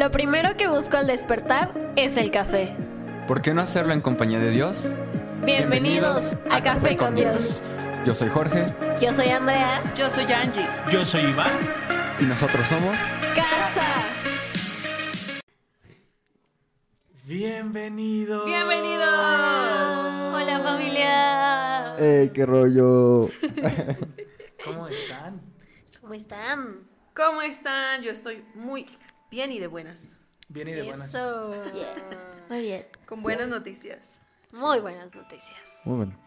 Lo primero que busco al despertar es el café. ¿Por qué no hacerlo en compañía de Dios? Bienvenidos, a, Café con Dios. Yo soy Jorge Yo soy Andrea. Yo soy Angie. Yo soy Iván. y nosotros somos... Casa. Bienvenidos. Bienvenidos. Hola familia. ¡Ey, qué rollo! ¿Cómo están? ¿Cómo están? ¿Cómo están? Yo estoy muy bien y de buenas. Bien y de buenas. Eso. Muy bien. Con buenas noticias. Muy buenas noticias. Muy bueno.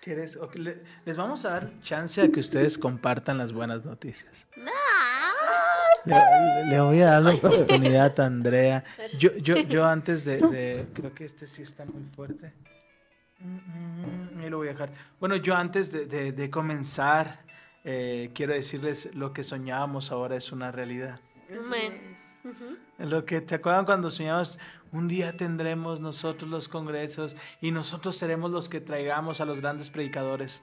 ¿Quieres? le- les vamos a dar chance a que ustedes compartan las buenas noticias. Le, le voy a dar la oportunidad a Andrea. Yo, yo, yo antes de, de- Creo que este sí está muy fuerte. Mm, mm, Ahí lo voy a dejar. Bueno, yo antes de, de- de comenzar, eh, quiero decirles lo que soñábamos ahora es una realidad. Es. Lo que te acuerdan cuando soñamos, un día tendremos nosotros los congresos y nosotros seremos los que traigamos a los grandes predicadores.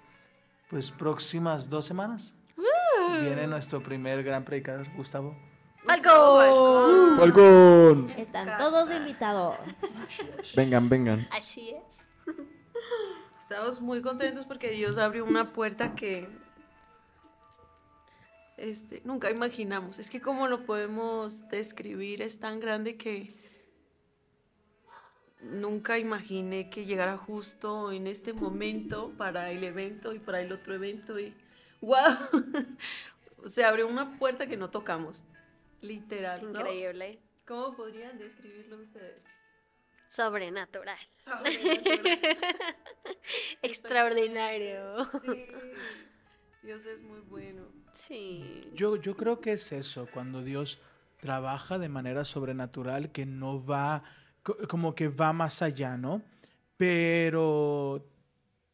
Pues próximas dos semanas viene nuestro primer gran predicador, Gustavo. Falcón. ¡Falcón! Están Casa. todos invitados. Vengan, vengan. Así es. Estamos muy contentos porque Dios abrió una puerta que este, nunca imaginamos. Es que cómo lo podemos describir es tan grande que nunca imaginé que llegara justo en este momento para el evento y para el otro evento y wow. Se abrió una puerta que no tocamos. Literal, ¿no? Increíble. ¿Cómo podrían describirlo ustedes? Sobrenatural. Sobrenatural. Extraordinario. Sí. Dios es muy bueno. Sí. Yo, yo creo que es eso, cuando Dios trabaja de manera sobrenatural, que no va, co- como que va más allá, ¿no? Pero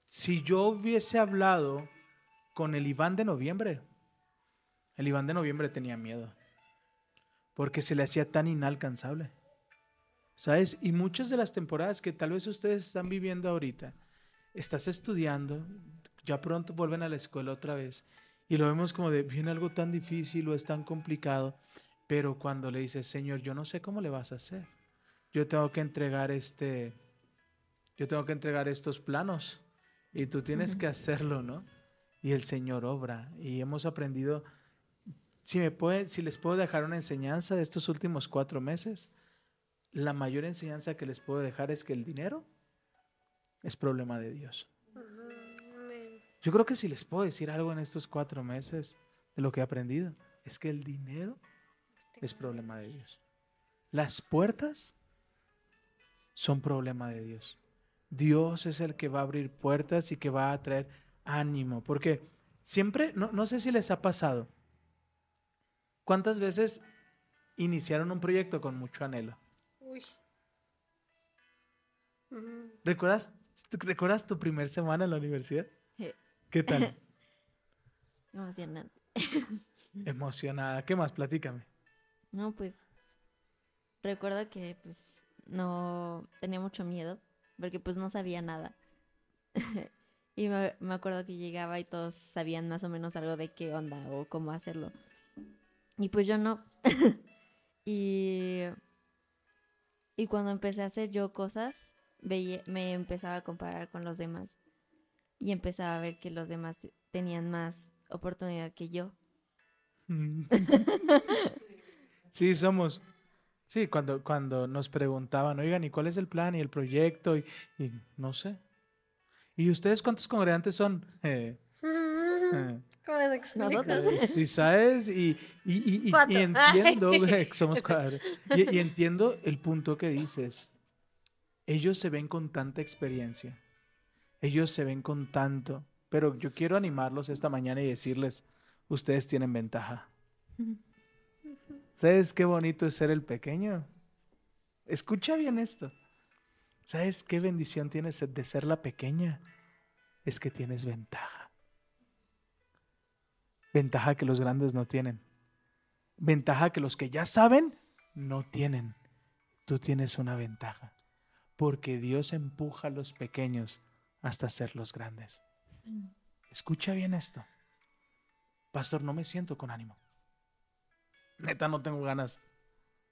si yo hubiese hablado con el Iván de noviembre, el Iván de noviembre tenía miedo, porque se le hacía tan inalcanzable. ¿Sabes? Y muchas de las temporadas que tal vez ustedes están viviendo ahorita, estás estudiando, ya pronto vuelven a la escuela otra vez, y lo vemos como de, viene algo tan difícil o es tan complicado, pero cuando le dices, Señor, yo no sé cómo le vas a hacer. Yo tengo que entregar este, yo tengo que entregar estos planos y tú tienes que hacerlo, ¿no? Y el Señor obra y hemos aprendido, si me puede, si les puedo dejar una enseñanza de estos últimos cuatro meses, la mayor enseñanza que les puedo dejar es que el dinero es problema de Dios. Yo creo que si les puedo decir algo en estos cuatro meses de lo que he aprendido, es que el dinero es problema de Dios. Las puertas son problema de Dios. Dios es el que va a abrir puertas y que va a traer ánimo. Porque siempre, no, no sé si les ha pasado, ¿cuántas veces iniciaron un proyecto con mucho anhelo? Uy. ¿Recuerdas, ¿Recuerdas tu primer semana en la universidad? ¿Qué tal? Emocionante. Emocionada. ¿Qué más? Platícame. No, pues recuerdo que pues no tenía mucho miedo porque pues no sabía nada. y me, me acuerdo que llegaba y todos sabían más o menos algo de qué onda o cómo hacerlo. Y pues yo no. y, y cuando empecé a hacer yo cosas, veía, me empezaba a comparar con los demás. Y empezaba a ver que los demás te- tenían más oportunidad que yo. Sí, somos. Sí, cuando, cuando nos preguntaban, oigan, ¿y cuál es el plan y el proyecto? Y, y no sé. ¿Y ustedes cuántos congregantes son? Eh, eh, ¿Cómo? Nosotros. eh, sí, ¿sabes? Y, y, y- y- entiendo, que somos cuatro. Y, y entiendo el punto que dices. Ellos se ven con tanta experiencia. Ellos se ven con tanto. Pero yo quiero animarlos esta mañana y decirles, ustedes tienen ventaja. ¿Sabes qué bonito es ser el pequeño? Escucha bien esto. ¿Sabes qué bendición tienes de ser la pequeña? Es que tienes ventaja. Ventaja que los grandes no tienen. Ventaja que los que ya saben no tienen. Tú tienes una ventaja. Porque Dios empuja a los pequeños hasta ser los grandes. Escucha bien esto. Pastor, no me siento con ánimo. Neta, no tengo ganas.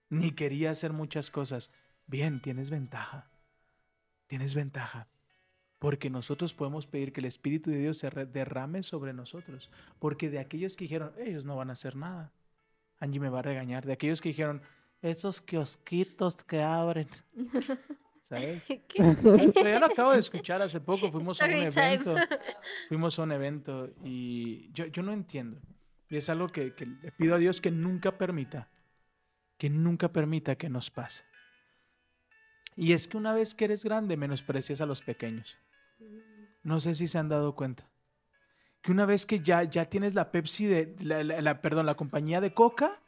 Ni quería hacer muchas cosas. Bien, tienes ventaja. Tienes ventaja. Porque nosotros podemos pedir que el Espíritu de Dios se derrame sobre nosotros. Porque de aquellos que dijeron, ellos no van a hacer nada. Angie me va a regañar. De aquellos que dijeron, esos kiosquitos que abren. ¿Sabes? Yo lo acabo de escuchar hace poco. Fuimos a un Story time. evento. Fuimos a un evento y yo, yo no entiendo. Y es algo que, que le pido a Dios que nunca permita. Que nunca permita que nos pase. Y es que una vez que eres grande, menosprecias a los pequeños. No sé si se han dado cuenta. Que una vez que ya, ya tienes la Pepsi de, la, la- la- perdón, la compañía de Coca,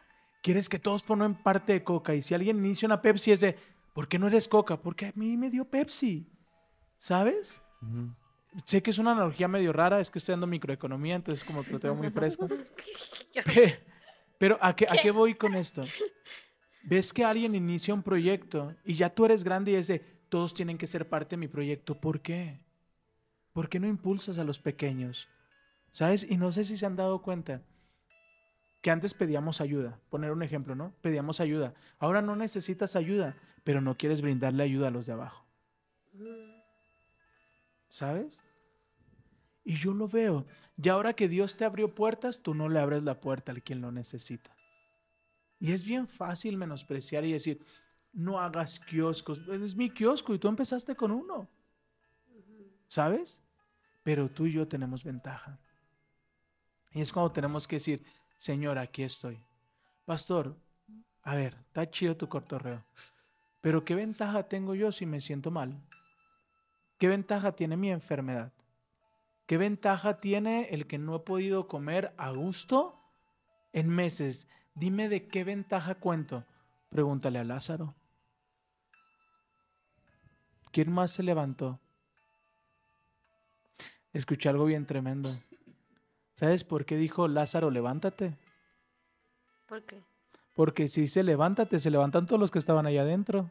quieres que todos formen parte de Coca. Y si alguien inicia una Pepsi es de, ¿por qué no eres Coca? Porque a mí me dio Pepsi. ¿Sabes? Sé que es una analogía medio rara, es que estoy dando microeconomía, entonces como lo tengo muy fresco. Pe- Pero ¿a qué, ¿a qué voy con esto? Ves que alguien inicia un proyecto y ya tú eres grande y es de, todos tienen que ser parte de mi proyecto. ¿Por qué? ¿Por qué no impulsas a los pequeños? ¿Sabes? Y no sé si se han dado cuenta que antes pedíamos ayuda. Poner un ejemplo, ¿no? Pedíamos ayuda. Ahora no necesitas ayuda, pero no quieres brindarle ayuda a los de abajo. ¿Sabes? Y yo lo veo. Y ahora que Dios te abrió puertas, tú no le abres la puerta al quien lo necesita. Y es bien fácil menospreciar y decir, no hagas kioscos. Es mi kiosco y tú empezaste con uno. ¿Sabes? Pero tú y yo tenemos ventaja. Y es cuando tenemos que decir, Señor, aquí estoy. Pastor, a ver, está chido tu cortorreo. Pero ¿qué ventaja tengo yo si me siento mal? ¿Qué ventaja tiene mi enfermedad? ¿Qué ventaja tiene el que no he podido comer a gusto en meses? Dime de qué ventaja cuento. Pregúntale a Lázaro. ¿Quién más se levantó? Escuché algo bien tremendo. ¿Sabes por qué dijo Lázaro, levántate? ¿Por qué? Porque si dice levántate, se levantan todos los que estaban allá adentro.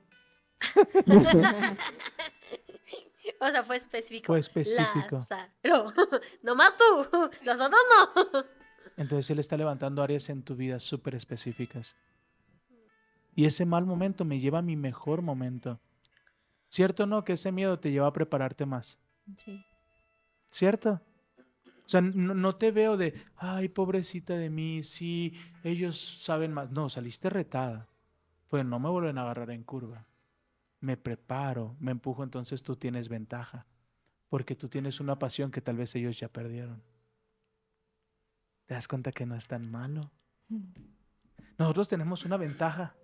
O sea, fue específico. Fue específico. Lázaro. Nomás tú. Los otros no. Entonces Él está levantando áreas en tu vida súper específicas. Y ese mal momento me lleva a mi mejor momento. ¿Cierto o no que ese miedo te lleva a prepararte más? Sí. ¿Cierto? O sea, no, no te veo de, ay, pobrecita de mí, sí, ellos saben más. No, saliste retada. Fue, no me vuelven a agarrar en curva. Me preparo, me empujo, entonces tú tienes ventaja. Porque tú tienes una pasión que tal vez ellos ya perdieron. ¿Te das cuenta que no es tan malo? Nosotros tenemos una ventaja.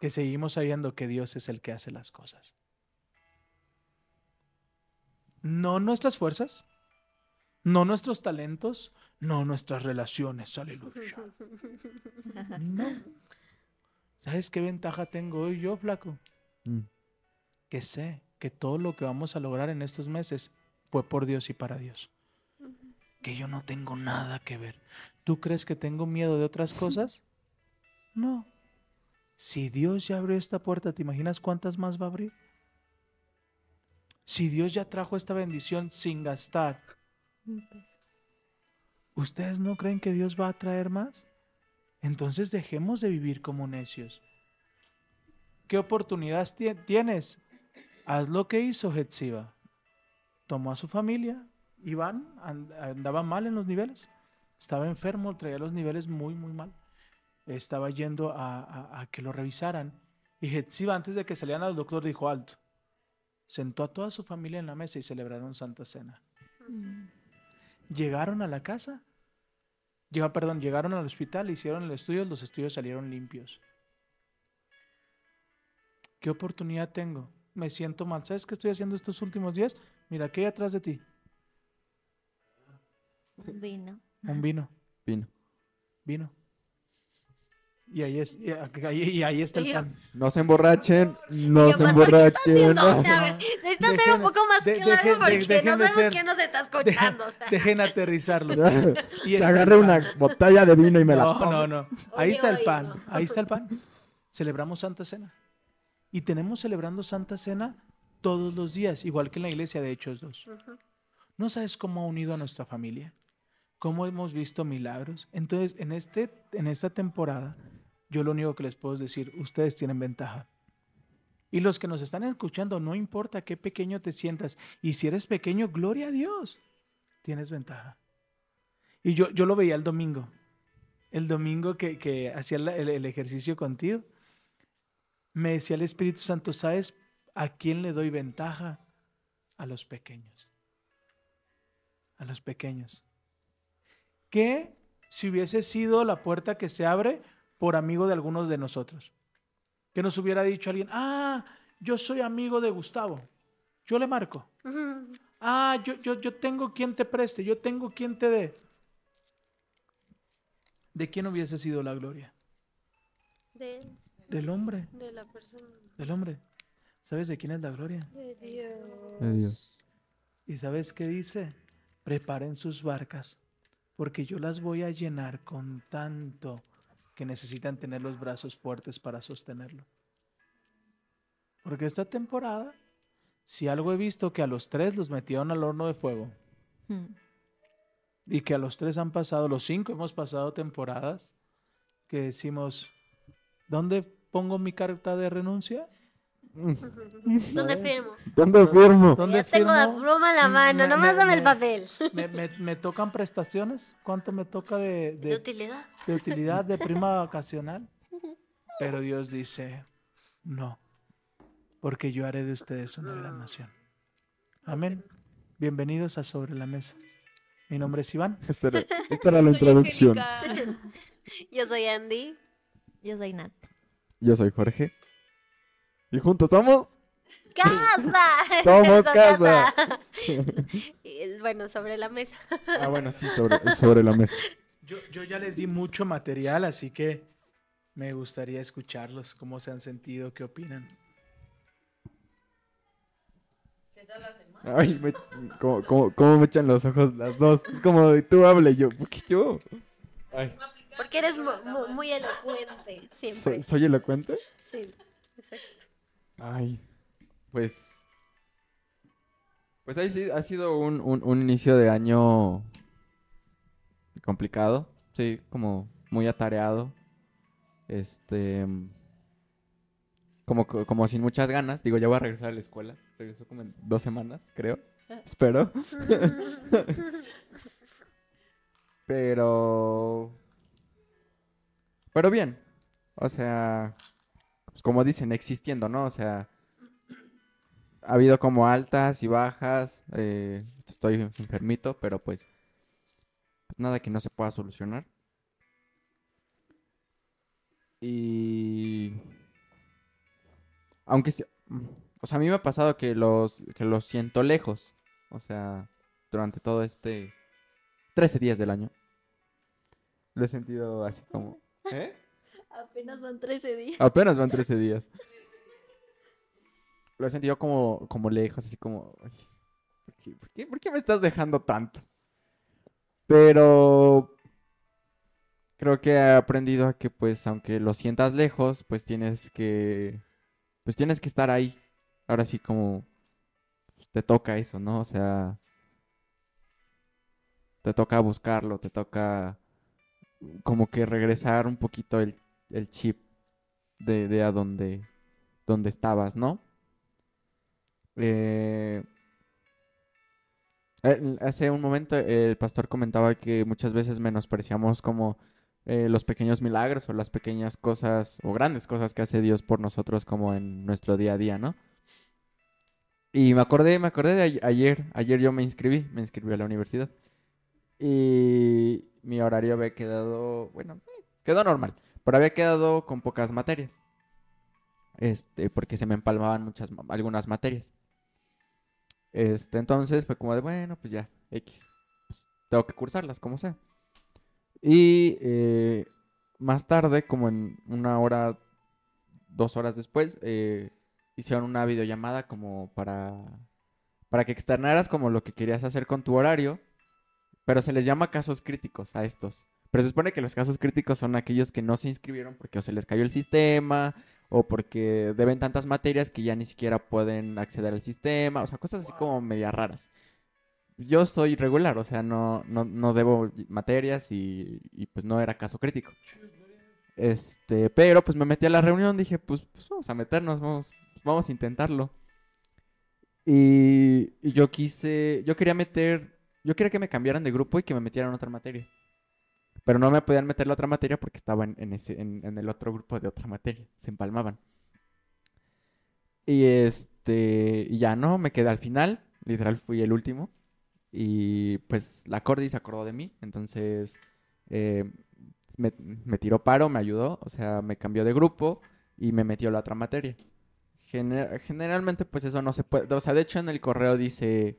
Que seguimos sabiendo que Dios es el que hace las cosas. No nuestras fuerzas, no nuestros talentos, no nuestras relaciones, aleluya. No. ¿Sabes qué ventaja tengo hoy yo, flaco? Mm. Que sé que todo lo que vamos a lograr en estos meses fue por Dios y para Dios. Que yo no tengo nada que ver. ¿Tú crees que tengo miedo de otras cosas? No. Si Dios ya abrió esta puerta, ¿te imaginas cuántas más va a abrir? Si Dios ya trajo esta bendición sin gastar, Un peso. ¿ustedes no creen que Dios va a traer más? Entonces dejemos de vivir como necios. ¿Qué oportunidad tie- tienes? Haz lo que hizo Hetziba. Tomó a su familia, Iván and- andaba mal en los niveles, estaba enfermo, traía los niveles muy, muy mal. Estaba yendo a, a- a que lo revisaran. Y Hetziba, antes de que salieran al doctor, dijo alto. Sentó a toda su familia en la mesa y celebraron Santa Cena. Mm. Llegaron a la casa. Llega, perdón, llegaron al hospital, hicieron el estudio, los estudios salieron limpios. ¿Qué oportunidad tengo? Me siento mal. ¿Sabes qué estoy haciendo estos últimos días? Mira, ¿qué hay atrás de ti? Un vino. Un vino, Vino. vino. Y ahí, es, y ahí, y ahí está el pan. No se emborrachen, no se pastor, ¿qué está emborrachen. haciendo? O no. sea, ver, necesitas ser un poco más de- claro dejen- de- porque dejen no sabemos ser- quién nos está Dejen, escuchando. o sea. dejen aterrizarlo. Y el una pan. botella de vino y me la No, tome. no, no. Ahí Oye, está el pan. no. Ahí está el pan. Celebramos Santa Cena. Y tenemos celebrando Santa Cena todos los días, igual que en la iglesia de Hechos 2. Ujú. ¿No sabes cómo ha unido a nuestra familia? cómo hemos visto milagros. Entonces, en, este, en esta temporada, yo lo único que les puedo decir, ustedes tienen ventaja. Y los que nos están escuchando, no importa qué pequeño te sientas, y si eres pequeño, gloria a Dios, tienes ventaja. Y yo, yo lo veía el domingo, el domingo que, que hacía el, el ejercicio contigo. Me decía el Espíritu Santo, ¿sabes a quién le doy ventaja? A los pequeños. A los pequeños. Que si hubiese sido la puerta que se abre por amigo de algunos de nosotros. Que nos hubiera dicho alguien, ah, yo soy amigo de Gustavo. Yo le marco. Ah, yo, yo, yo tengo quien te preste, yo tengo quien te dé. ¿De quién hubiese sido la gloria? De, Del hombre, de la persona. del hombre. ¿Sabes de quién es la gloria? De Dios. De Dios. ¿Y sabes qué dice? Preparen sus barcas, porque yo las voy a llenar con tanto que necesitan tener los brazos fuertes para sostenerlo. Porque esta temporada, si algo he visto que a los tres los metieron al horno de fuego Hmm. y que a los tres han pasado, los cinco hemos pasado temporadas que decimos, ¿dónde pongo mi carta de renuncia? ¿Dónde firmo? ¿Dónde firmo? ¿Dónde Ya tengo la pluma en la mano, me- nomás me- dame el papel. ¿Me, me- me tocan prestaciones? ¿Cuánto me toca de, ¿De de, utilidad? de utilidad de prima vacacional? Pero Dios dice, no, porque yo haré de ustedes una gran nación. Amén. Bienvenidos a Sobre la Mesa. Mi nombre es Iván. Esta era, esta era la introducción. Yo soy Andy. Yo soy Nat. Yo soy Jorge. Y juntos somos. ¡Casa! Somos casa. Bueno, sobre la mesa. Ah, bueno, sí, sobre, sobre la mesa. Yo, yo ya les di mucho material, así que me gustaría escucharlos, cómo se han sentido, qué opinan. Ay, me, ¿cómo, cómo, cómo me echan los ojos las dos? Es como de tú hable yo. ¿Por qué yo? Ay, Porque eres mu- mu- muy, elocuente, siempre. ¿soy, ¿soy elocuente? Sí, exacto. Ay, pues. Pues ahí sí, ha sido un, un, un inicio de año complicado. Sí, como muy atareado. Este. Como, como sin muchas ganas. Digo, ya voy a regresar a la escuela. Regreso como en dos semanas, creo. Espero. Pero. Pero bien. O sea. Pues, como dicen, existiendo, ¿no? O sea. Ha habido como altas y bajas. eh, estoy enfermito, pero pues. Nada que no se pueda solucionar. Y. Aunque. O sea, a mí me ha pasado que los, que los siento lejos. O sea, durante todo este 13 días del año. Lo he sentido así como. ¿Eh? Apenas van 13 días. Apenas van 13 días. Lo he sentido como, como lejos, así como. "Ay, ¿por, qué, por qué- por qué me estás dejando tanto? Pero. Creo que he aprendido a que, pues, aunque lo sientas lejos, pues tienes que. Pues tienes que estar ahí. Ahora sí, como. pues, te toca eso, ¿no? O sea. Te toca buscarlo, te toca. Como que regresar un poquito el, el chip de, de a donde, donde estabas, ¿no? Eh, eh, hace un momento el pastor comentaba que muchas veces menospreciamos como eh, los pequeños milagros o las pequeñas cosas o grandes cosas que hace Dios por nosotros como en nuestro día a día, ¿no? Y me acordé, me acordé de ayer, ayer yo me inscribí, me inscribí a la universidad. Y mi horario había quedado, bueno, quedó normal, pero había quedado con pocas materias. Este, porque se me empalmaban muchas, algunas materias. Este, entonces fue como de, bueno, pues ya, X. Pues, tengo que cursarlas, como sea. Y eh, más tarde, como en una hora, dos horas después, eh, hicieron una videollamada como para, para que externaras como lo que querías hacer con tu horario. Pero se les llama casos críticos a estos. Pero se supone que los casos críticos son aquellos que no se inscribieron porque o se les cayó el sistema o porque deben tantas materias que ya ni siquiera pueden acceder al sistema. O sea, cosas así como media raras. yo soy regular, o sea, no, no, no debo materias y, pues no era caso crítico. Este, pero pues me metí a la reunión, dije, pues, pues vamos a meternos, vamos, vamos a intentarlo. Y, y yo quise, yo quería meter, yo quería que me cambiaran de grupo y que me metieran otra materia. Pero no me podían meter la otra materia porque estaba en, en ese, en, en el otro grupo de otra materia, se empalmaban. Y este, ya no, me quedé al final, literal fui el último. Y pues la Cordy se acordó de mí, entonces eh, me, me tiró paro, me ayudó, o sea, me cambió de grupo y me metió la otra materia. Gener- generalmente pues eso no se puede, o sea, de hecho en el correo dice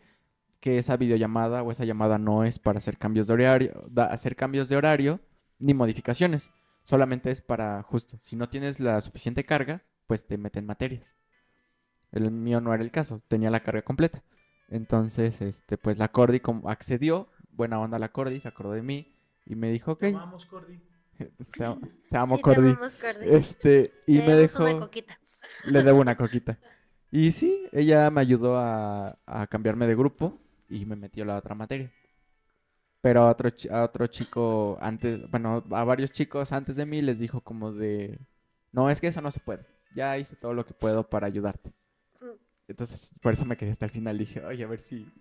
que esa videollamada o esa llamada no es para hacer cambios de horario, da- hacer cambios de horario ni modificaciones, solamente es para justo, si no tienes la suficiente carga, pues te meten materias. El mío no era el caso, tenía la carga completa. Entonces, este, pues la Cordy como accedió, buena onda la Cordy, se acordó de mí y me dijo, ok, Vamos, Cordy. te, am- te amo Sí, te Cordy. amamos, Cordy. Este, y Te me damos una dejó, coquita. le debo una coquita. Y sí, ella me ayudó a, a cambiarme de grupo y me metió la otra materia. Pero a otro, a otro chico antes, bueno, a varios chicos antes de mí les dijo como de, no, es que eso no se puede. Ya hice todo lo que puedo para ayudarte. Entonces, por eso me quedé hasta el final. Dije, oye, a ver si...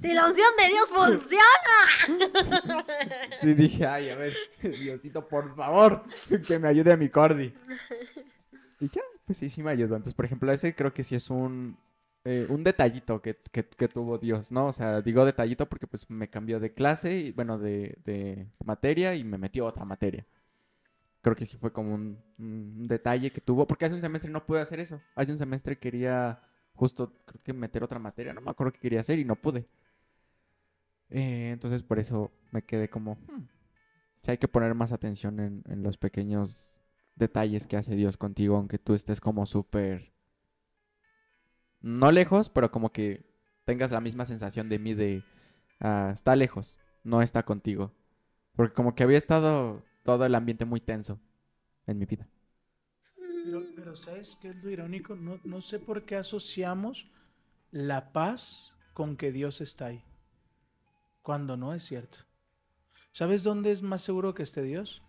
Si la unción de Dios funciona. Sí, dije, ay, a ver, Diosito, por favor, que me ayude a mi Cordy. Y ya, pues sí, sí me ayudó. Entonces, por ejemplo, ese creo que sí es un, eh, un detallito que, que- tuvo Dios, ¿no? O sea, digo detallito porque pues me cambió de clase, y, bueno, de, de materia y me metió otra materia. Creo que sí fue como un, detalle que tuvo, porque hace un semestre no pude hacer eso. Hace un semestre quería justo, creo que meter otra materia, no me acuerdo qué quería hacer y no pude. Eh, entonces por eso me quedé como, "Hmm, sí hay que poner más atención en, en los pequeños detalles que hace Dios contigo, aunque tú estés como súper, no lejos, pero como que tengas la misma sensación de mí de, "Ah, está lejos, no está contigo. Porque como que había estado todo el ambiente muy tenso en mi vida. Pero, pero ¿sabes qué es lo irónico? No, no sé por qué asociamos la paz con que Dios está ahí. Cuando no es cierto. ¿Sabes dónde es más seguro que esté Dios?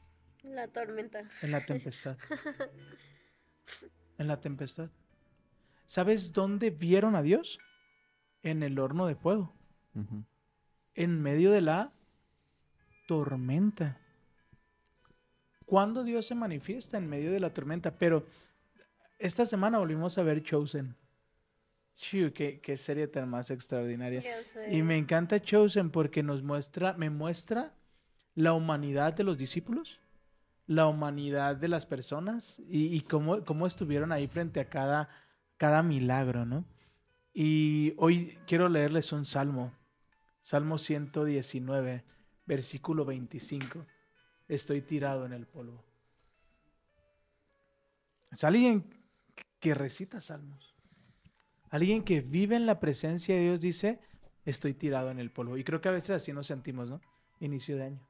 La tormenta. En la tempestad. En la tempestad. ¿Sabes dónde vieron a Dios? En el horno de fuego. En medio de la tormenta. ¿Cuándo Dios se manifiesta en medio de la tormenta? Pero esta semana volvimos a ver Chosen. Chiu, qué, qué serie tan más extraordinaria. Y me encanta Chosen porque nos muestra, me muestra la humanidad de los discípulos, la humanidad de las personas y, y cómo, cómo estuvieron ahí frente a cada, cada milagro, ¿no? Y hoy quiero leerles un salmo, Salmo 119, versículo 25. Estoy tirado en el polvo. Es alguien que recita salmos. Alguien que vive en la presencia de Dios dice, estoy tirado en el polvo. Y creo que a veces así nos sentimos, ¿no? Inicio de año.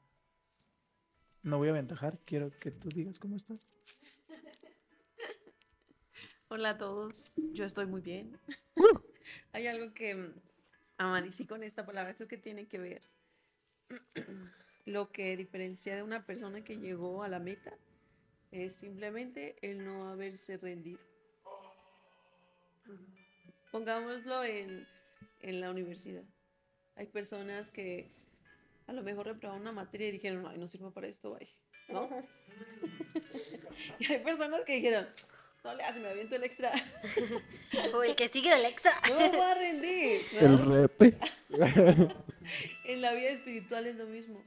No voy a aventajar, quiero que tú digas cómo estás. Hola a todos, yo estoy muy bien. Hay algo que mm, amanecí con esta palabra, creo que tiene que ver lo que diferencia de una persona que llegó a la meta es simplemente el no haberse rendido. Pongámoslo en, en la universidad. Hay personas que a lo mejor reprobaron una materia y dijeron, ay, no sirvo para esto, ay, ¿no? y hay personas que dijeron, no le hace, me aviento el extra. O el que sigue del extra. No me voy a rendir. ¿no? El repe. En la vida espiritual es lo mismo.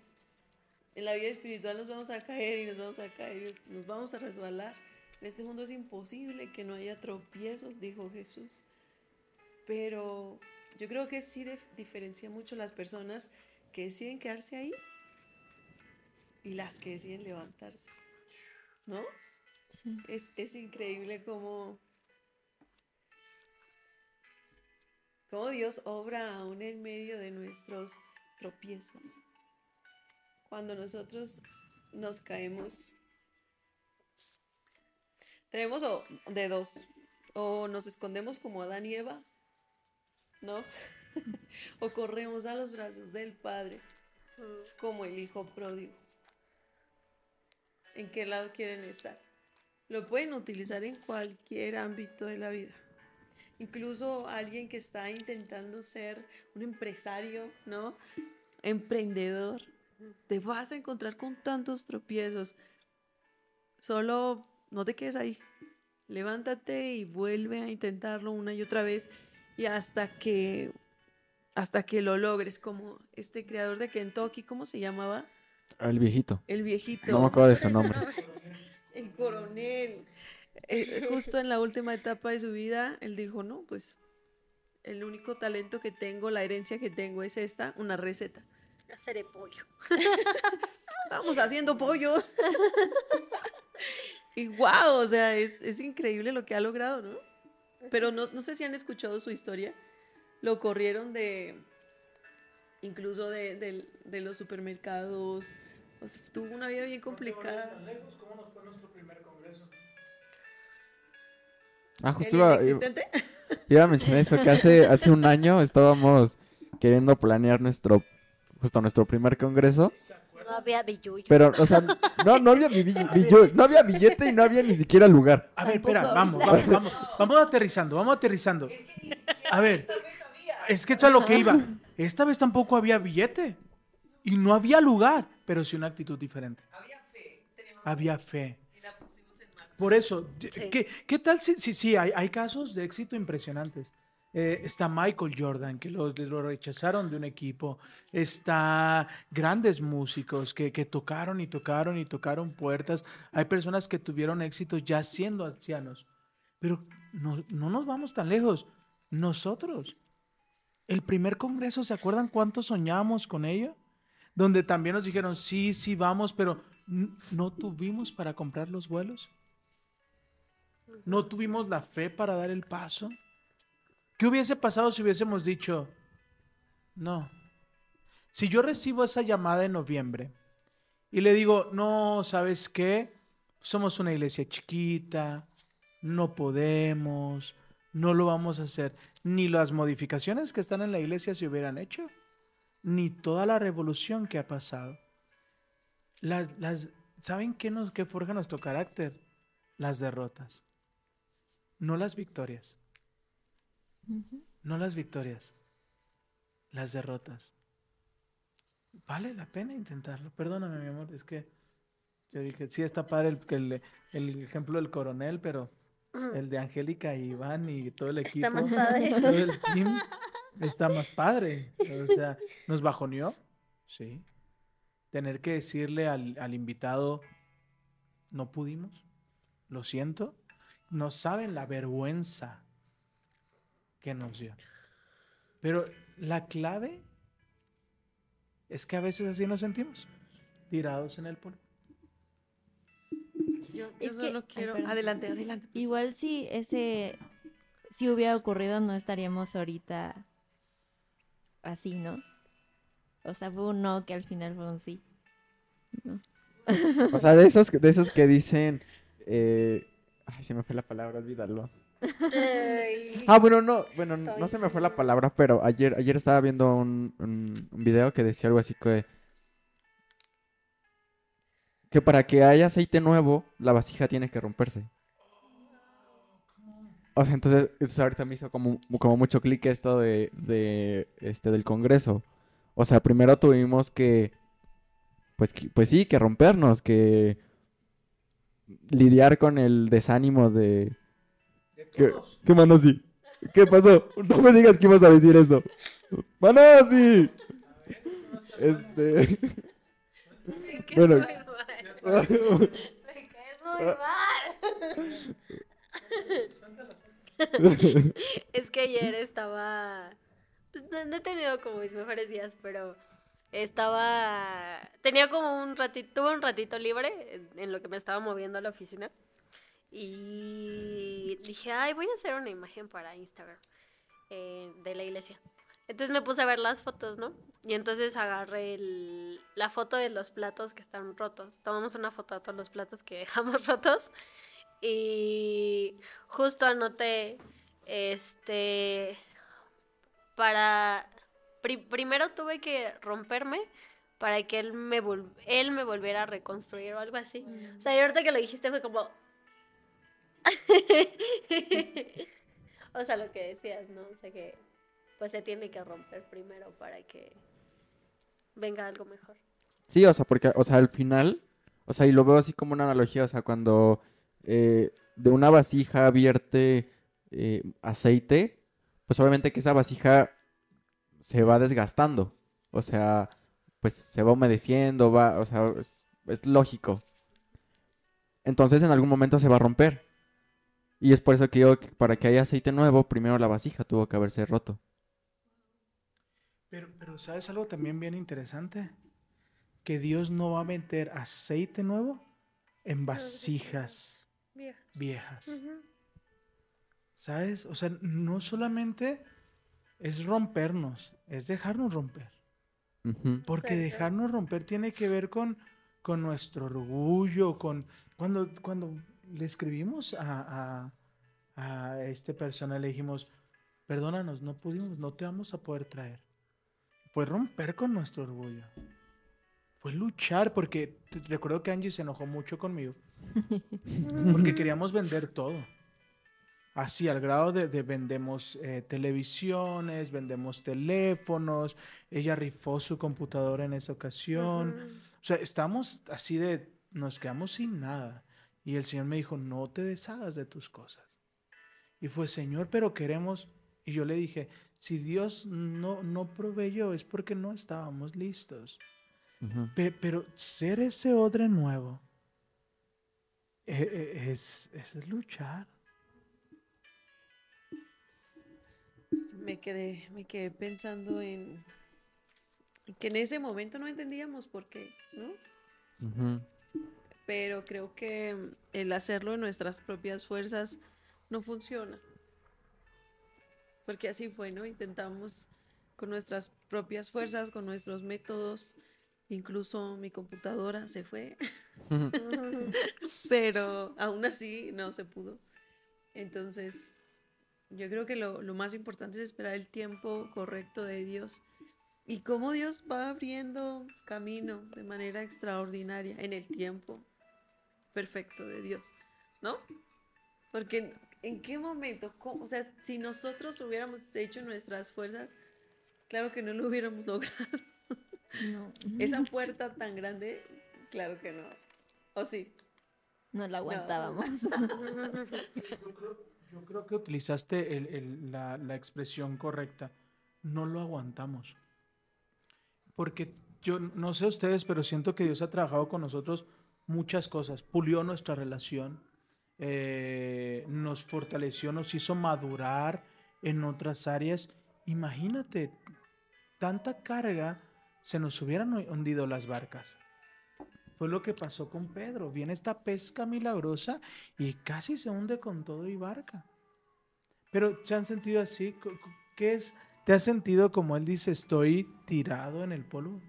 En la vida espiritual nos vamos a caer y nos vamos a caer y nos vamos a resbalar. En este mundo es imposible que no haya tropiezos, dijo Jesús. Pero yo creo que sí dif- diferencia mucho las personas que deciden quedarse ahí y las que deciden levantarse. ¿No? Sí. Es, es increíble cómo, cómo Dios obra aún en medio de nuestros tropiezos. Cuando nosotros nos caemos, tenemos o- de dos, o nos escondemos como Adán y Eva, ¿no? o corremos a los brazos del Padre como el Hijo pródigo. ¿En qué lado quieren estar? Lo pueden utilizar en cualquier ámbito de la vida. Incluso alguien que está intentando ser un empresario, ¿no? Emprendedor. Te vas a encontrar con tantos tropiezos. Solo no te quedes ahí. Levántate y vuelve a intentarlo una y otra vez y hasta que hasta que lo logres como este creador de Kentucky, ¿cómo se llamaba? El viejito. El viejito. No me acuerdo de su nombre. El coronel. Eh, justo en la última etapa de su vida, él dijo, no, pues el único talento que tengo, la herencia que tengo es esta, una receta. Hacer pollo. Vamos haciendo pollo. y wow, o sea, es, es increíble lo que ha logrado, ¿no? Pero no, no sé si han escuchado su historia. Lo corrieron de, incluso de, de- de los supermercados. O sea, tuvo una vida bien complicada. ¿Cómo nos fue nuestro primer congreso? Ah, ¿El justo iba, iba- a mencionar eso, que hace, hace un año estábamos queriendo planear nuestro, justo nuestro primer congreso. No había billuyo. Pero, o sea, no, no había, bill- billu- no había billete y no había ni siquiera lugar. A ver, espera, vamos, vamos, vamos. Vamos aterrizando, vamos aterrizando. A ver, es que esto es a lo que iba. Esta vez tampoco había billete. Y no había lugar, pero sí una actitud diferente. Había fe. Por eso, Sí. ¿qué, qué tal si, si, si hay, hay casos de éxito impresionantes? Eh, está Michael Jordan, que lo, lo rechazaron de un equipo. Está grandes músicos que, que tocaron y tocaron y tocaron puertas. Hay personas que tuvieron éxito ya siendo ancianos. Pero no, no nos vamos tan lejos. Nosotros. El primer congreso, ¿se acuerdan cuánto soñábamos con ello? Donde también nos dijeron, sí, sí, vamos, pero no tuvimos para comprar los vuelos. No tuvimos la fe para dar el paso. ¿Qué hubiese pasado si hubiésemos dicho, no? Si yo recibo esa llamada en noviembre y le digo, no, ¿sabes qué? Somos una iglesia chiquita, no podemos, no lo vamos a hacer. Ni las modificaciones que están en la iglesia se hubieran hecho, ni toda la revolución que ha pasado. Las, las, ¿Saben qué, nos, qué forja nuestro carácter? Las derrotas, no las victorias. No las victorias, las derrotas. Vale la pena intentarlo. Perdóname, mi amor, es que yo dije, sí está padre el, el, el ejemplo del coronel, pero el de Angélica y Iván y todo el equipo, Está más padre. todo el team está más padre. O sea, nos bajoneó, sí. Tener que decirle al, al invitado, no pudimos, lo siento. No saben la vergüenza que nos dio. Pero la clave es que a veces así nos sentimos, tirados en el polvo. Yo, yo que- solo ay, quiero. adelante, adelante. pues. Igual si ese, si hubiera ocurrido, no estaríamos ahorita así, ¿no? O sea, fue un no que al final fue un sí. ¿no? O sea, de esos, de esos que dicen, eh, ay, se me fue la palabra, olvídalo. Ay. Ah, bueno, no, bueno, no se me fue la palabra, pero ayer, ayer estaba viendo un, un, un video que decía algo así que que para que haya aceite nuevo, la vasija tiene que romperse. O sea, entonces, eso ahorita me hizo como, como mucho clic esto de, de, este, del Congreso. O sea, primero tuvimos que, pues, que- pues sí, que rompernos, que lidiar con el desánimo de... ¿Qué, ¿Qué Manosi? ¿Qué pasó? No me digas que ibas a decir eso. ¡Manosi! Este... Me caes Bueno. muy mal. Me caes muy mal. es que ayer estaba. pues, no, he tenido como mis mejores días, pero estaba. Tenía como un ratito. Tuve un ratito libre en lo que me estaba moviendo a la oficina. Y dije, ay, voy a hacer una imagen para Instagram eh, de la iglesia. Entonces me puse a ver las fotos, ¿no? Y entonces agarré el- la foto de los platos que están rotos. Tomamos una foto de todos los platos que dejamos rotos. Y justo anoté, este, para... pri- primero tuve que romperme para que él me, vol- él me volviera a reconstruir o algo así. O sea, y ahorita que lo dijiste fue como... o sea, lo que decías, ¿no? O sea, que pues se tiene que romper primero para que venga algo mejor. Sí, o sea, porque, o sea, al final, o sea, y lo veo así como una analogía, o sea, cuando eh, de una vasija vierte eh, aceite, pues obviamente que esa vasija se va desgastando, o sea, pues se va humedeciendo, va, o sea, es, es lógico. Entonces en algún momento se va a romper. Y es por eso que digo que para que haya aceite nuevo, primero la vasija tuvo que haberse roto. Pero, pero ¿sabes algo también bien interesante? Que Dios no va a meter aceite nuevo en vasijas viejas. ¿Sabes? O sea, no solamente es rompernos, es dejarnos romper. Porque Exacto. dejarnos romper tiene que ver con, con nuestro orgullo, con cuando, cuando le escribimos a, a, a este persona, le dijimos, perdónanos, no pudimos, no te vamos a poder traer. Fue romper con nuestro orgullo. Fue luchar, porque te- recuerdo que Angie se enojó mucho conmigo, porque queríamos vender todo. Así, al grado de, de vendemos eh, televisiones, vendemos teléfonos, ella rifó su computadora en esa ocasión. Ujú. O sea, estamos así de, nos quedamos sin nada. Y el Señor me dijo, no te deshagas de tus cosas. Y fue, Señor, pero queremos... Y yo le dije, si Dios no, no proveyó es porque no estábamos listos. Ujú. Pe- pero ser ese odre nuevo es, es luchar. Me quedé, me quedé pensando en que en ese momento no entendíamos por qué, ¿no? Pero creo que el hacerlo en nuestras propias fuerzas no funciona. Porque así fue, ¿no? Intentamos con nuestras propias fuerzas, con nuestros métodos, incluso mi computadora se fue, pero aún así no se pudo. Entonces, yo creo que lo, lo más importante es esperar el tiempo correcto de Dios y cómo Dios va abriendo camino de manera extraordinaria en el tiempo perfecto de Dios, ¿no? Porque en, en qué momento, cómo- o sea, si nosotros hubiéramos hecho nuestras fuerzas, claro que no lo hubiéramos logrado. No, Esa puerta tan grande, claro que no. ¿O sí? no la aguantábamos. Yo creo, yo creo que utilizaste el- el- la, la expresión correcta. No lo aguantamos. Porque yo no sé ustedes, pero siento que Dios ha trabajado con nosotros muchas cosas. Pulió nuestra relación, eh, nos fortaleció, nos hizo madurar en otras áreas. Imagínate, tanta carga se nos hubieran hundido las barcas. Fue lo que pasó con Pedro. Viene esta pesca milagrosa y casi se hunde con todo y barca. Pero ¿se han sentido así? ¿Qué es? ¿Te has sentido como él dice, estoy tirado en el polvo?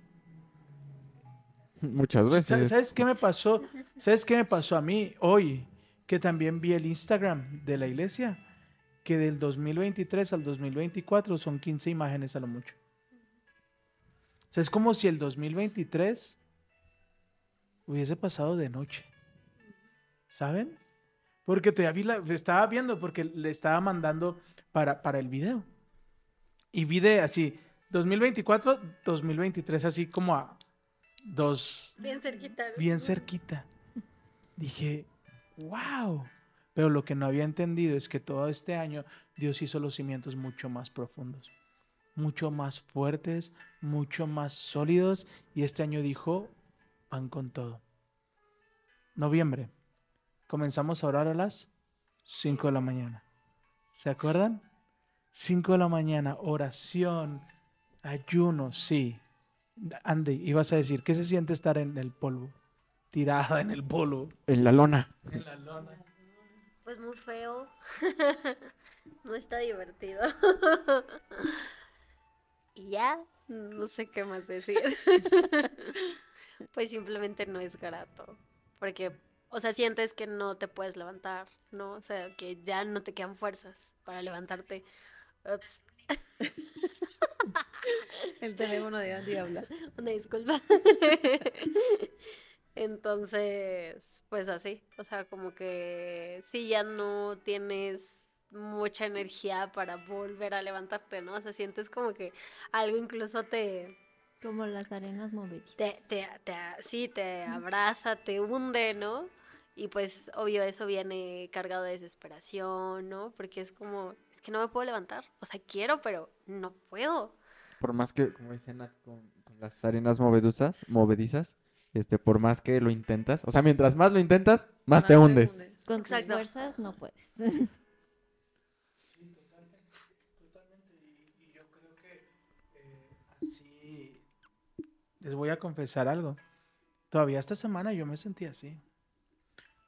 Muchas veces. ¿Sabes qué me pasó? ¿Sabes qué me pasó a mí hoy? Que también vi el Instagram de la iglesia, que del 2023 al 2024 son 15 imágenes a lo mucho. O sea, es como si el 2023 hubiese pasado de noche. ¿Saben? Porque todavía la- estaba viendo, porque le estaba mandando para, para el video. Y vi de así, 2024, 2023, así como a dos, Bien cerquita. ¿no? bien cerquita. Dije, wow. Pero lo que no había entendido es que todo este año Dios hizo los cimientos mucho más profundos, mucho más fuertes, mucho más sólidos. Y este año dijo, van con todo. Noviembre. Comenzamos a orar a las 5 de la mañana. ¿Se acuerdan? 5 de la mañana, oración, ayuno, sí. Andy, ibas a decir, ¿qué se siente estar en el polvo? Tirada en el polvo. En la lona. En la lona. Pues muy feo. no está divertido. y ya, no sé qué más decir. pues simplemente no es grato. Porque, o sea, sientes que no te puedes levantar, ¿no? O sea, que ya no te quedan fuerzas para levantarte. Ups. El teléfono de Andy habla. Una disculpa. Entonces, pues así, o sea, como que si ya no tienes mucha energía para volver a levantarte, ¿no? O sea, sientes como que algo incluso te, Como las arenas movedizas. te, te, te- sí, te abraza, te hunde, ¿no? Y pues obvio eso viene cargado de desesperación, ¿no? Porque es como, es que no me puedo levantar. O sea, quiero, pero no puedo. Por más que, como dice Nat, con, con las arenas moveduzas, movedizas, este, por más que lo intentas, o sea, mientras más lo intentas, más te hundes. Con tus fuerzas no puedes. les voy a confesar algo. Todavía esta semana yo me sentí así.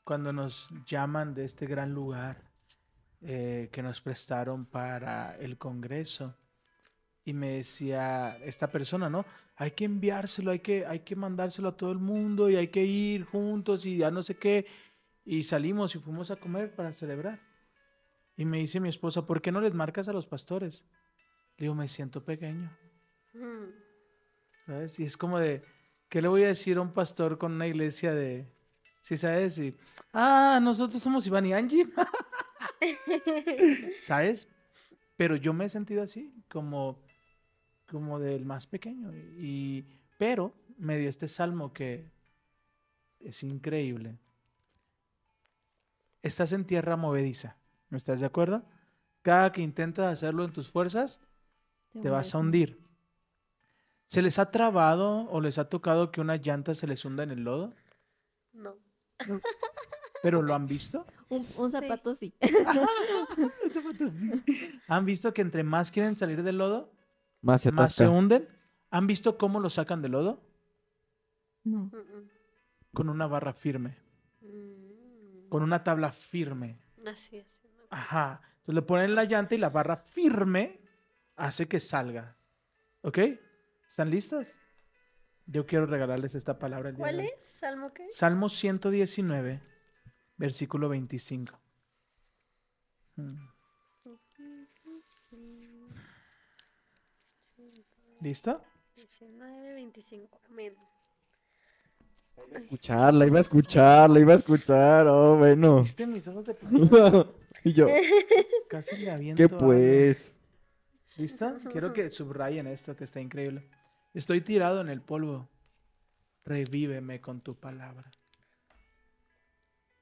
Cuando nos llaman de este gran lugar eh, que nos prestaron para el Congreso. Y me decía esta persona, ¿no? Hay que enviárselo, hay que, hay que mandárselo a todo el mundo y hay que ir juntos y ya no sé qué. Y salimos y fuimos a comer para celebrar. Y me dice mi esposa, ¿por qué no les marcas a los pastores? Le digo, me siento pequeño, Mm. ¿Sabes? Y es como de, ¿qué le voy a decir a un pastor con una iglesia de, sí, sabes? Y, ah, nosotros somos Iván y Angie, ¿sabes? Pero yo me he sentido así, como, como del más pequeño. Y, pero me dio este salmo que es increíble. Estás en tierra movediza, ¿no estás de acuerdo? Cada que intentas hacerlo en tus fuerzas, te vas a hundir. ¿Se les ha trabado o les ha tocado que una llanta se les hunda en el lodo? No. ¿Pero lo han visto? Un, un zapato sí. ¿Han visto que entre más quieren salir del lodo, Más se más se hunden? ¿Han visto cómo lo sacan del lodo? No. Con una barra firme, Mm. con una tabla firme. Así es. Ajá. Entonces le ponen la llanta y la barra firme hace que salga. ¿Ok? ¿Están listos? Yo quiero regalarles esta palabra. el día de ¿Cuál hoy. es? ¿Salmo qué? Salmo 119, versículo 25. Mm. ¿Listo? 19, 25. Amén. Escucharla, iba a escucharla, iba a escuchar. Oh, bueno. ¿Viste mis ojos de plata? y yo, Casi le aviento. ¿qué pues? ¿Listo? Quiero que subrayen esto que está increíble. Estoy tirado en el polvo. Revíveme con tu palabra.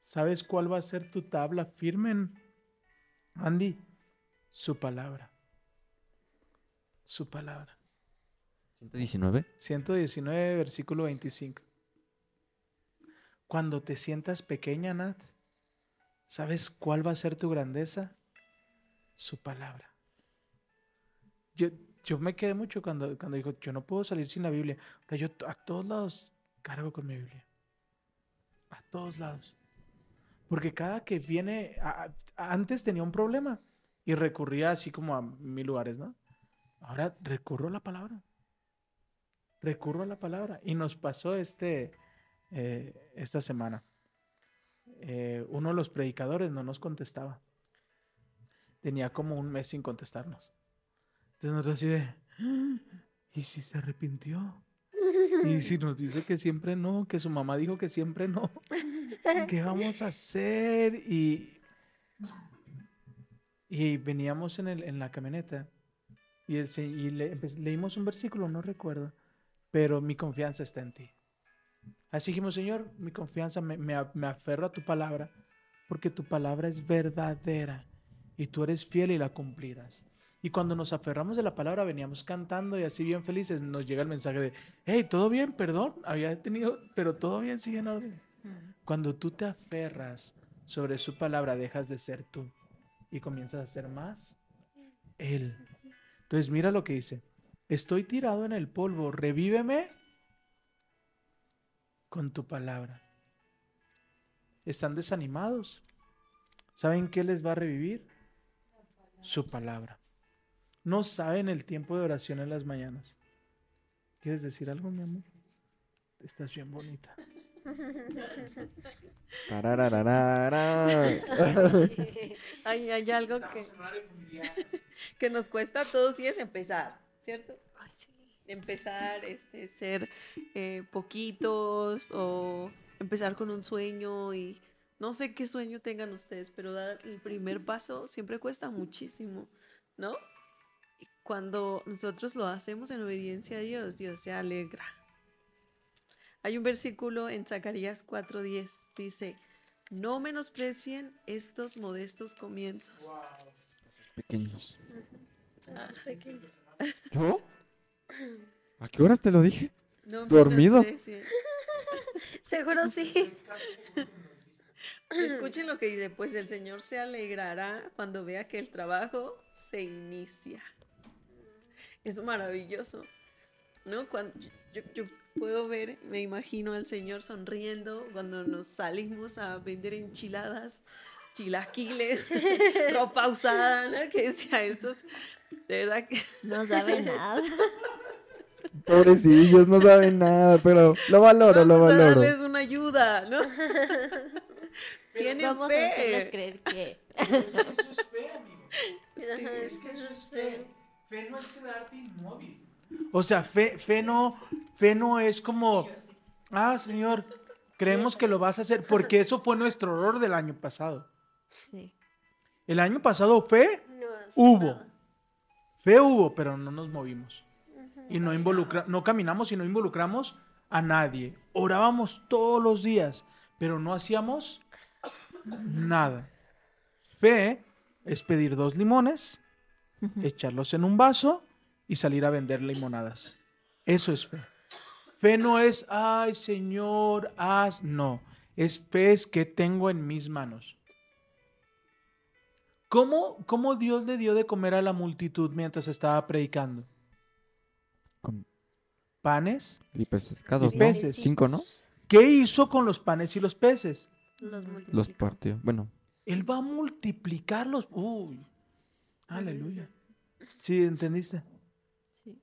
¿Sabes cuál va a ser tu tabla firme, Andy? Su palabra. Su palabra. 119. 119, versículo 25. Cuando te sientas pequeña, Nat, ¿sabes cuál va a ser tu grandeza? Su palabra. Yo, yo me quedé mucho cuando, cuando dijo, yo no puedo salir sin la Biblia. O yo a todos lados cargo con mi Biblia. A todos lados. Porque cada que viene, antes tenía un problema y recurría así como a mil lugares, ¿no? Ahora recurro a la palabra recurro a la palabra. Y nos pasó este, eh, esta semana. Eh, uno de los predicadores no nos contestaba. Tenía como un mes sin contestarnos. Entonces nosotros así de, "Ah, ¿y si se arrepintió? Y si nos dice que siempre no, que su mamá dijo que siempre no, ¿qué vamos a hacer? Y, y veníamos en, el, en la camioneta y, el y le- leímos un versículo, no recuerdo, pero mi confianza está en ti. Así dijimos, Señor, mi confianza me, me, me aferro a tu palabra, porque tu palabra es verdadera y tú eres fiel y la cumplirás. Y cuando nos aferramos de la palabra, veníamos cantando y así bien felices, nos llega el mensaje de, hey, todo bien, perdón, había tenido, pero todo bien, sigue en orden. Cuando tú te aferras sobre su palabra, dejas de ser tú y comienzas a ser más Él. Entonces mira lo que dice. Estoy tirado en el polvo, revíveme con tu palabra. ¿Están desanimados? ¿Saben qué les va a revivir? Su palabra. No saben el tiempo de oración en las mañanas. ¿Quieres decir algo, mi amor? Estás bien bonita. Tararararara. Hay, hay algo que, que nos cuesta a todos y es empezar. ¿cierto? Ay, empezar, este, ser eh, poquitos o empezar con un sueño y no sé qué sueño tengan ustedes, pero dar el primer paso siempre cuesta muchísimo, ¿no? Cuando nosotros lo hacemos en obediencia a Dios, Dios se alegra. Hay un versículo en Zacarías 4:10, dice, no menosprecien estos modestos comienzos. Pequeños. Esos pequeños. ¿Yo? ¿A qué horas te lo dije? No ¿Dormido? Seguro sí. Escuchen lo que dice, pues el Señor se alegrará cuando vea que el trabajo se inicia. Es maravilloso, ¿no? Cuando yo, yo puedo ver, me imagino al Señor sonriendo cuando nos salimos a vender enchiladas, chilaquiles, ropa usada, ¿no? Que decía estos, de verdad que No sabe nada. Pobrecillos, no saben nada, pero lo valoro, lo vamos a valoro. darles una ayuda, ¿no? Tienen Vamos a fe. creer que Eso es fe, amigo. Es que eso eso es es fe. Fe. No es quedarte inmóvil. O sea, fe, fe, no, fe no es como, ah, Señor, creemos que lo vas a hacer, porque eso fue nuestro error del año pasado. sí. El año pasado fe, No hubo. nada. Fe hubo, pero no nos movimos. Y no, involucra, no caminamos y no involucramos a nadie. Orábamos todos los días, pero no hacíamos nada. Fe es pedir dos limones, echarlos en un vaso y salir a vender limonadas. Eso es fe. Fe no es, ay Señor, haz. No, es fe es que tengo en mis manos. ¿Cómo, ¿Cómo Dios le dio de comer a la multitud mientras estaba predicando? Con- Panes. Y pescados, Y ¿no? peces. Cinco, ¿no? ¿Qué hizo con los panes y los peces? Los Los partió. Bueno, Él va a multiplicarlos. Uy. Aleluya. Sí, ¿entendiste? Sí.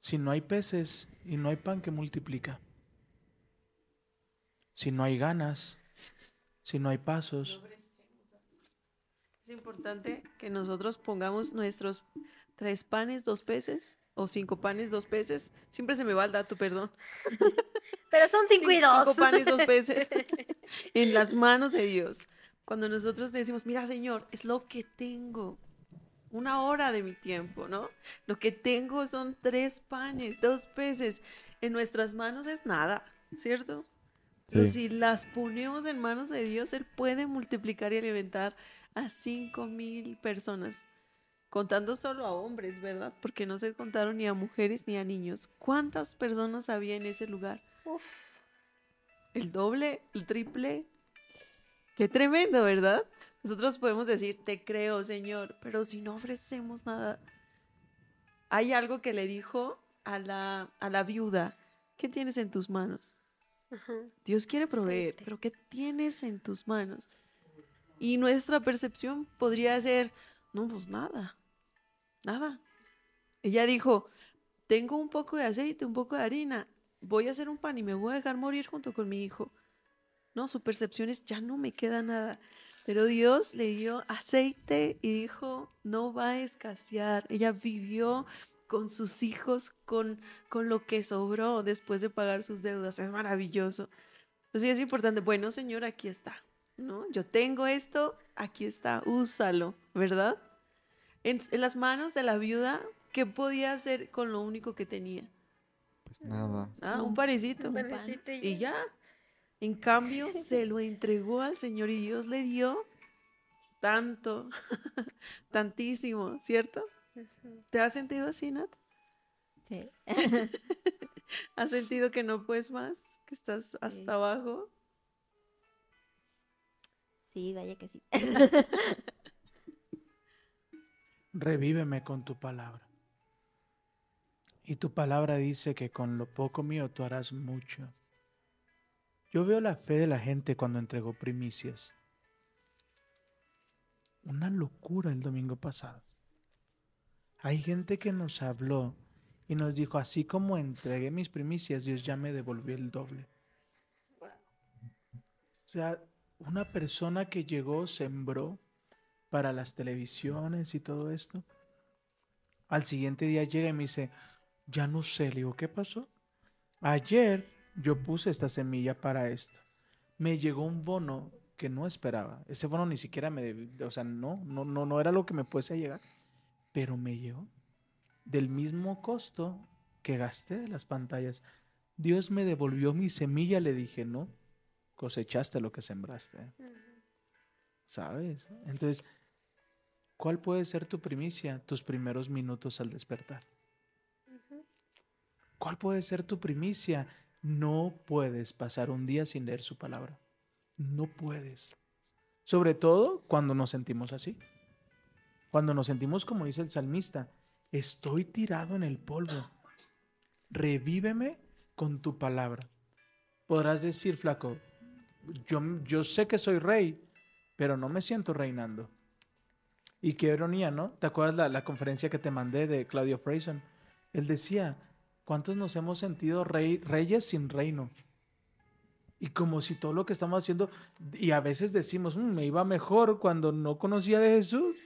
Si no hay peces y no hay pan que multiplica. Si no hay ganas, si no hay pasos. Es importante que nosotros pongamos nuestros tres panes, dos peces, o cinco panes, dos peces. Siempre se me va el dato, perdón. Pero son cinco y dos. Cinco panes, dos peces. en las manos de Dios. Cuando nosotros le decimos, mira, Señor, es lo que tengo. Una hora de mi tiempo, ¿no? Lo que tengo son tres panes, dos peces. En nuestras manos es nada, ¿cierto? Pero Sí. si las ponemos en manos de Dios, Él puede multiplicar y alimentar a cinco mil personas. Contando solo a hombres, ¿verdad? Porque no se contaron ni a mujeres ni a niños. ¿Cuántas personas había en ese lugar? Uf. El doble, el triple. Qué tremendo, ¿verdad? Nosotros podemos decir, te creo, Señor, pero si no ofrecemos nada. Hay algo que le dijo a la, a la viuda, ¿qué tienes en tus manos? Ajá. Dios quiere proveer, pero ¿qué tienes en tus manos? Y nuestra percepción podría ser, no, pues nada, nada. Ella dijo, tengo un poco de aceite, un poco de harina, voy a hacer un pan y me voy a dejar morir junto con mi hijo. No, su percepción es, ya no me queda nada. Pero Dios le dio aceite y dijo, no va a escasear. Ella vivió con sus hijos, con, con lo que sobró después de pagar sus deudas. Es maravilloso. Entonces es importante, bueno, Señor, aquí está. ¿no? Yo tengo esto, aquí está, úsalo, ¿verdad? En, en las manos de la viuda, ¿qué podía hacer con lo único que tenía? pues nada. Ah, Un- un parecito. un pan. Panecito Y ya. En cambio, se lo entregó al Señor y Dios le dio tanto, tantísimo, ¿cierto? ¿Te has sentido así, Nat? Sí. ¿Has sentido que no puedes más? ¿Que estás hasta Sí. abajo? Sí, vaya que sí. Revíveme con tu palabra. Y tu palabra dice que con lo poco mío tú harás mucho. Yo veo la fe de la gente cuando entregó primicias. Una locura el domingo pasado. Hay gente que nos habló y nos dijo, así como entregué mis primicias, Dios ya me devolvió el doble. O sea, una persona que llegó, sembró para las televisiones y todo esto. Al siguiente día llega y me dice, ya no sé, le digo, ¿qué pasó? Ayer yo puse esta semilla para esto. Me llegó un bono que no esperaba. Ese bono ni siquiera me, deb- o sea, no, no, no, no era lo que me fuese a llegar, pero me llegó del mismo costo que gasté de las pantallas. Dios me devolvió mi semilla, le dije, no, cosechaste lo que sembraste. ¿Sabes? Entonces, ¿cuál puede ser tu primicia? Tus primeros minutos al despertar. ¿Cuál puede ser tu primicia? No puedes pasar un día sin leer su palabra. No puedes. Sobre todo cuando nos sentimos así. Cuando nos sentimos como dice el salmista, estoy tirado en el polvo. Revíveme con tu palabra. Podrás decir, flaco, yo, yo sé que soy rey, pero no me siento reinando. Y qué ironía, ¿no? ¿Te acuerdas la, la conferencia que te mandé de Claudio Freyson? Él decía, ¿cuántos nos hemos sentido rey- reyes sin reino? Y como si todo lo que estamos haciendo, y a veces decimos, "Mm, me iba mejor cuando no conocía de Jesús.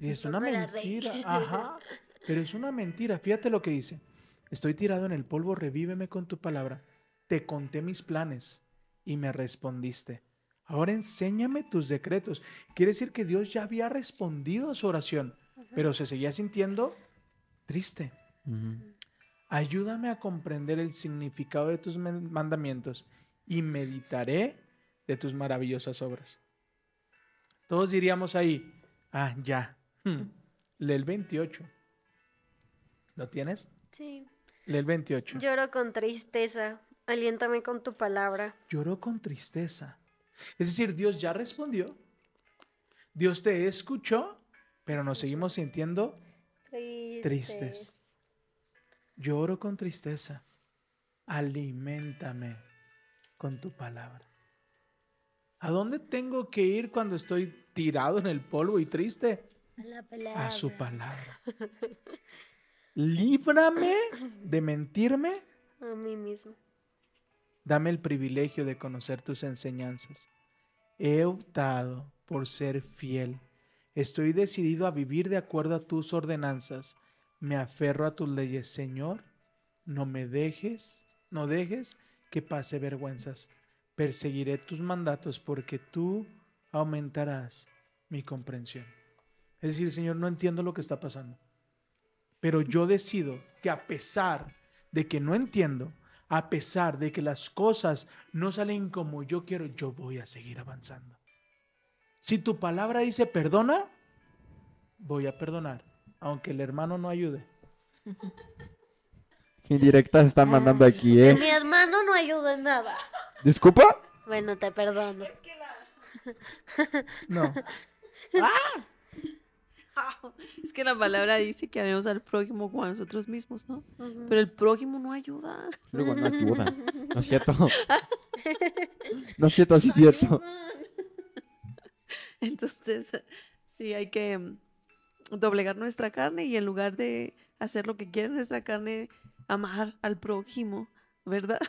Y es una mentira, ajá. Pero es una mentira. Fíjate lo que dice. Estoy tirado en el polvo, revíveme con tu palabra. Te conté mis planes y me respondiste. Ahora enséñame tus decretos. Quiere decir que Dios ya había respondido a su oración, pero se seguía sintiendo triste. Ayúdame a comprender el significado de tus mandamientos y meditaré de tus maravillosas obras. Todos diríamos ahí, ah, ya. Hmm. Lee el 28. ¿Lo tienes? Sí. Lee el 28. Lloro con tristeza. Aliéntame con tu palabra. Lloró con tristeza. Es decir, Dios ya respondió. Dios te escuchó, pero nos seguimos sintiendo Tristes. Lloro con tristeza. Aliméntame con tu palabra. ¿A dónde tengo que ir cuando estoy tirado en el polvo y triste? A la palabra. A su palabra. Líbrame de mentirme. A mí mismo. Dame el privilegio de conocer tus enseñanzas. He optado por ser fiel. Estoy decidido a vivir de acuerdo a tus ordenanzas. Me aferro a tus leyes, Señor. No me dejes, no dejes que pase vergüenzas. Perseguiré tus mandatos porque tú aumentarás mi comprensión. Es decir, Señor, no entiendo lo que está pasando. Pero yo decido que a pesar de que no entiendo, a pesar de que las cosas no salen como yo quiero, yo voy a seguir avanzando. Si tu palabra dice perdona, voy a perdonar, aunque el hermano no ayude. Qué indirectas están mandando aquí, Que ¿eh? mi hermano no ayuda en nada. ¿Disculpa? Bueno, te perdono. No. Ah, Es que la palabra dice que amemos al prójimo como a nosotros mismos, ¿no? Pero el prójimo no ayuda. Luego no ayuda. No es cierto. No es cierto, sí es cierto. Entonces, sí, hay que mm, doblegar nuestra carne y en lugar de hacer lo que quiere nuestra carne, amar al prójimo, ¿verdad?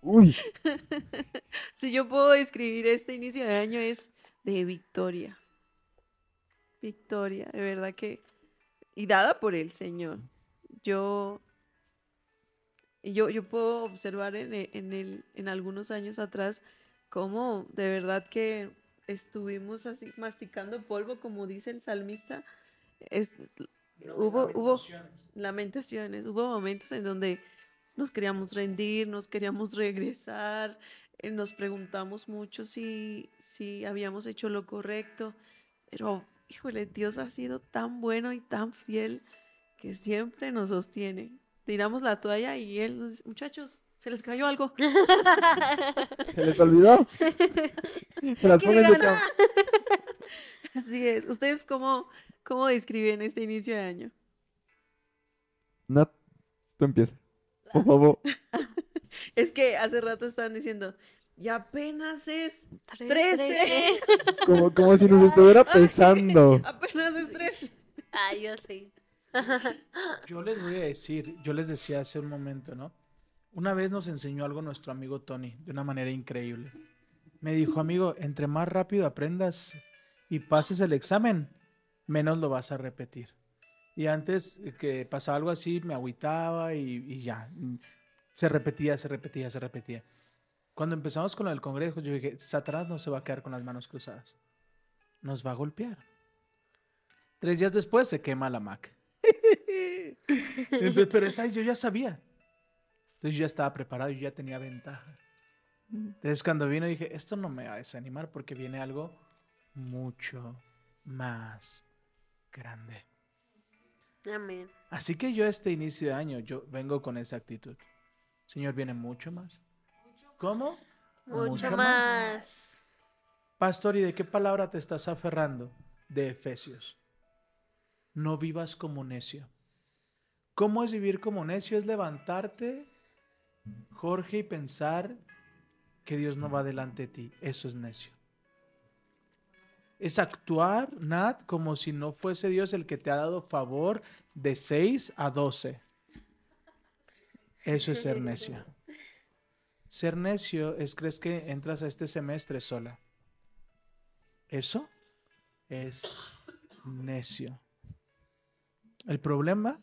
Uy, Si yo puedo describir este inicio de año es de victoria. Victoria, de verdad que... Y dada por el Señor. Yo... Yo, yo puedo observar en, en, el, en algunos años atrás cómo de verdad que estuvimos así masticando polvo, como dice el salmista. Es, hubo, hubo lamentaciones, hubo momentos en donde nos queríamos rendir, nos queríamos regresar, eh, nos preguntamos mucho si, si habíamos hecho lo correcto, pero híjole, Dios ha sido tan bueno y tan fiel que siempre nos sostiene. Tiramos la toalla y Él nos dice, muchachos, se les cayó algo. se les olvidó. Se las ponen de chavo. Así es. ¿Ustedes cómo, cómo describen este inicio de año? No, tú empieza. Por favor. Es que hace rato estaban diciendo, y apenas es Tres, 13. tres. Como, como si nos estuviera pesando. Apenas es 13. Ah, yo sí. Yo les voy a decir, yo les decía hace un momento, ¿no? Una vez nos enseñó algo nuestro amigo Tony de una manera increíble. Me dijo, amigo, entre más rápido aprendas, y pases el examen, menos lo vas a repetir. Y antes que pasaba algo así, me agüitaba y, y ya. Se repetía, se repetía, se repetía. Cuando empezamos con lo del congreso, yo dije, Satanás no se va a quedar con las manos cruzadas. Nos va a golpear. Tres días después se quema la Mac. Entonces, pero esta yo ya sabía. Entonces yo ya estaba preparado, yo ya tenía ventaja. Entonces cuando vino dije, esto no me va a desanimar porque viene algo mucho más grande. Amén. Así que yo este inicio de año, yo vengo con esa actitud. Señor, viene mucho más. ¿Cómo? Mucho, más. Pastor, ¿y de qué palabra te estás aferrando? De Efesios. No vivas como necio. ¿Cómo es vivir como necio? Es levantarte, Jorge, y pensar que Dios no va delante de ti. Eso es necio. Es actuar, Nat, como si no fuese Dios el que te ha dado favor de 6 a 12. Eso es ser necio. Ser necio es crees que entras a este semestre sola. Eso es necio. El problema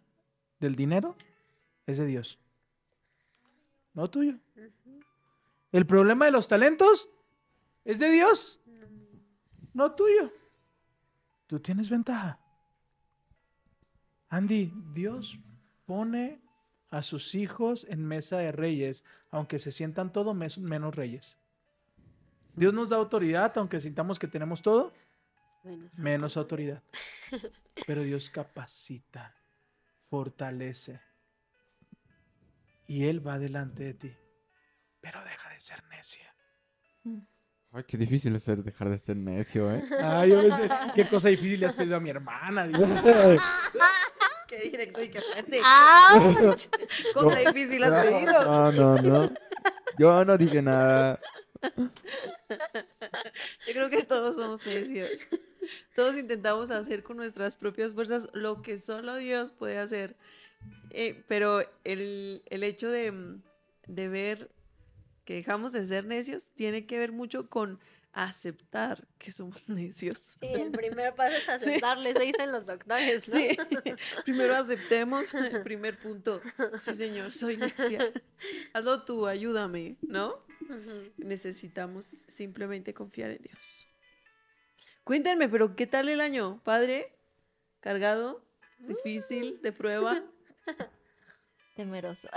del dinero es de Dios, no tuyo. El problema de los talentos es de Dios, no tuyo. Tú tienes ventaja. Andy, Dios pone a sus hijos en mesa de reyes, aunque se sientan todo mes- menos reyes. Dios nos da autoridad, aunque sintamos que tenemos todo, Menos. menos autoridad. Pero Dios capacita, fortalece. Y Él va delante de ti. Pero deja de ser necia. Ay, qué difícil es dejar de ser necio, ¿eh? Ay, yo pensé, qué cosa difícil le has pedido a mi hermana. Qué directo y qué fuerte. ¡Auch! Cosa difícil has pedido. No, no, no. Yo no dije nada. Yo creo que todos somos necios. Todos intentamos hacer con nuestras propias fuerzas lo que solo Dios puede hacer. Eh, pero el, el hecho de, de ver que dejamos de ser necios tiene que ver mucho con aceptar que somos necios. Sí, el primer paso es aceptarle, eso dicen los doctores, ¿no? Sí. Primero aceptemos el primer punto. Sí, señor, soy necia. Hazlo tú, ayúdame, ¿no? Necesitamos simplemente confiar en Dios. Cuéntenme, pero ¿qué tal el año? ¿Padre? ¿Cargado? ¿Difícil? ¿De prueba? Temeroso.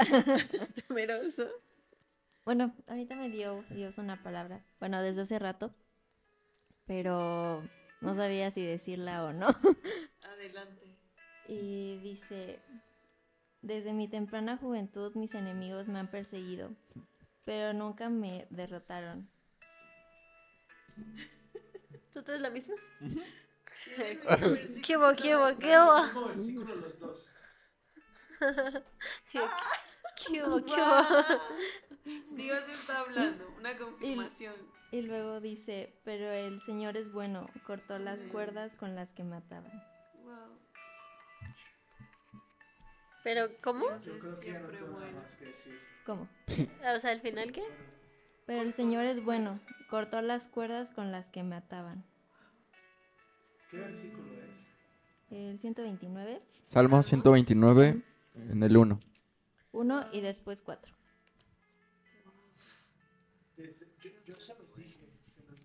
¿Temeroso? Bueno, ahorita me dio Dios una palabra. Bueno, desde hace rato. Pero no sabía si decirla o no. Adelante. Y dice, desde mi temprana juventud mis enemigos me han perseguido, pero nunca me derrotaron. ¿Tú traes la misma? ¿Qué hubo, qué hubo, qué hubo? Los dos. ¿Qué hubo, qué hubo? Dios está hablando, una confirmación. Y luego dice, pero el Señor es bueno, cortó las cuerdas con las que me ataban. Wow. ¿Pero cómo? Dios es siempre bueno. que decir. ¿Cómo? O sea, ¿al final qué? Pero el Señor es bueno, cortó las cuerdas con las que me ataban. ¿Qué versículo es? El 129, Salmo 129, en el 1. 1 y después 4. Desde- yo, se los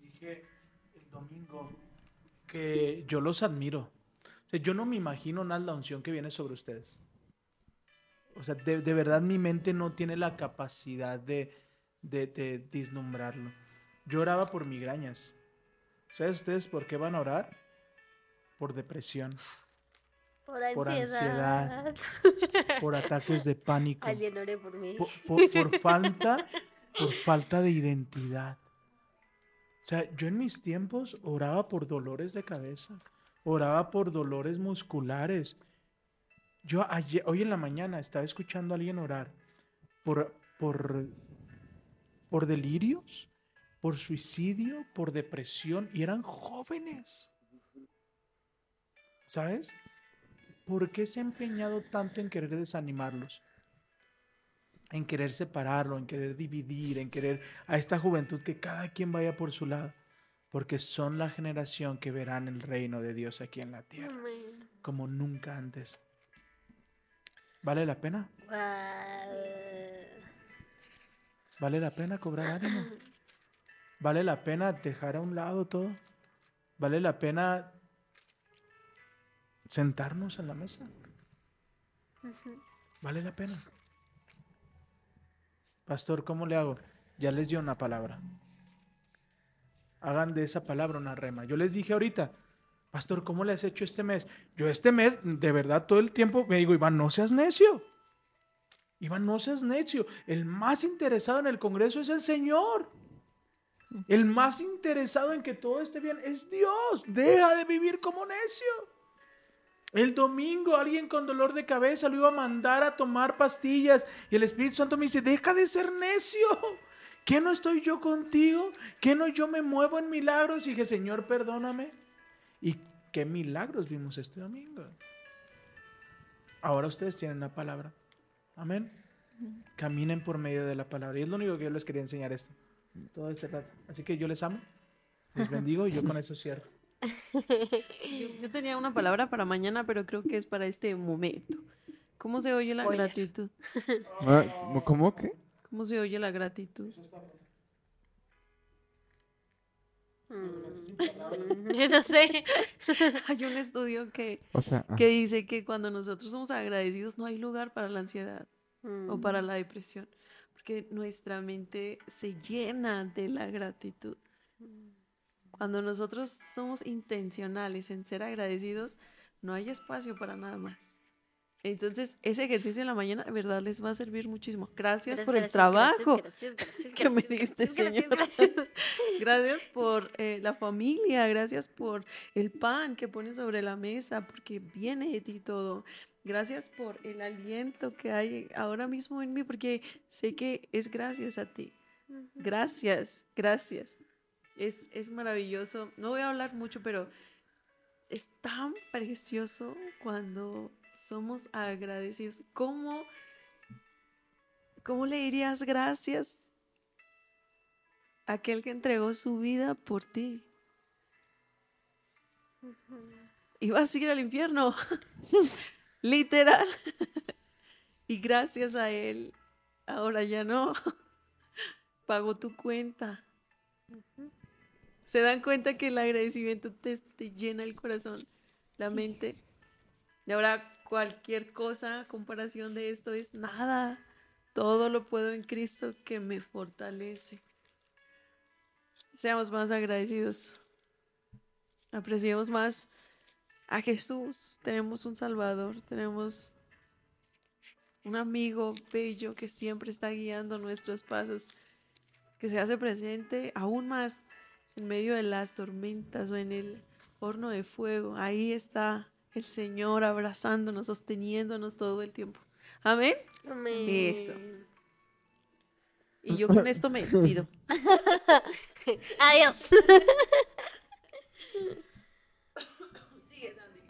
dije, el domingo, que yo los admiro. Yo no me imagino nada la unción que viene sobre ustedes. O sea, de, de verdad mi mente no tiene la capacidad de, de, de vislumbrarlo. Yo oraba por migrañas. ¿Sabes ustedes por qué van a orar? Por depresión, Por Por ansiedad. por ataques de pánico. Alguien ore por mí. por, por- por falta por falta de identidad. O sea, yo en mis tiempos oraba por dolores de cabeza, oraba por dolores musculares. Yo ayer, hoy en la mañana estaba escuchando a alguien orar por, por, por delirios, por suicidio, por depresión, y eran jóvenes. ¿Sabes? ¿Por qué se ha empeñado tanto en querer desanimarlos? en querer separarlo, en querer dividir, en querer a esta juventud que cada quien vaya por su lado. porque son la generación que verán el reino de Dios aquí en la tierra, Amén. como nunca antes. ¿Vale la pena? ¿Vale la pena cobrar ánimo? ¿Vale la pena dejar a un lado todo? ¿Vale la pena sentarnos en la mesa? ¿Vale la pena? Pastor, ¿cómo le hago? Ya les dio una palabra. Hagan de esa palabra una rema. Yo les dije ahorita, Pastor, ¿cómo le has hecho este mes? Yo este mes, de verdad, todo el tiempo me digo, Iván, no seas necio. Iván, no seas necio. El más interesado en el Congreso es el Señor. El más interesado en que todo esté bien es Dios. Deja de vivir como necio. El domingo alguien con dolor de cabeza lo iba a mandar a tomar pastillas y el Espíritu Santo me dice, deja de ser necio. ¿Qué no estoy yo contigo? ¿Qué no yo me muevo en milagros? Y dije, Señor, perdóname. ¿Y qué milagros vimos este domingo? Ahora ustedes tienen la palabra. Amén. Caminen por medio de la palabra. Y es lo único que yo les quería enseñar esto. Todo este rato. Así que yo les amo. Les bendigo y yo con eso cierro. Yo, yo tenía una palabra para mañana, pero creo que es para este momento. ¿Cómo se oye la Spoiler. gratitud? Ah, ¿Cómo que? ¿Cómo se oye la gratitud? Mm, Yo no sé. Hay un estudio que, O sea, ah, que dice que cuando nosotros somos agradecidos no hay lugar para la ansiedad o Mm. para la depresión, porque nuestra mente se llena de la gratitud. Cuando nosotros somos intencionales en ser agradecidos, no hay espacio para nada más. Entonces, ese ejercicio en la mañana, de verdad, les va a servir muchísimo. Gracias, Gracias, por el gracias, trabajo. gracias, que me diste, Señor. Gracias por eh, la familia, gracias por el pan que pones sobre la mesa, porque viene de ti todo. Gracias por el aliento que hay ahora mismo en mí, porque sé que es gracias a ti. Gracias, gracias. Es, es maravilloso. No voy a hablar mucho, pero es tan precioso cuando somos agradecidos. ¿Cómo, cómo le dirías gracias a aquel que entregó su vida por ti? Ibas a ir al infierno, literal. y gracias a él, ahora ya no. Pagó tu cuenta. Se dan cuenta que el agradecimiento te, te llena el corazón, la mente. Y ahora cualquier cosa, comparación de esto es nada. Todo lo puedo en Cristo que me fortalece. Seamos más agradecidos. Apreciemos más a Jesús. Tenemos un Salvador, tenemos un amigo bello que siempre está guiando nuestros pasos, que se hace presente aún más en medio de las tormentas o en el horno de fuego. Ahí está el Señor abrazándonos, sosteniéndonos todo el tiempo. Amén. Amén. Eso. Y yo con esto me despido. Adiós.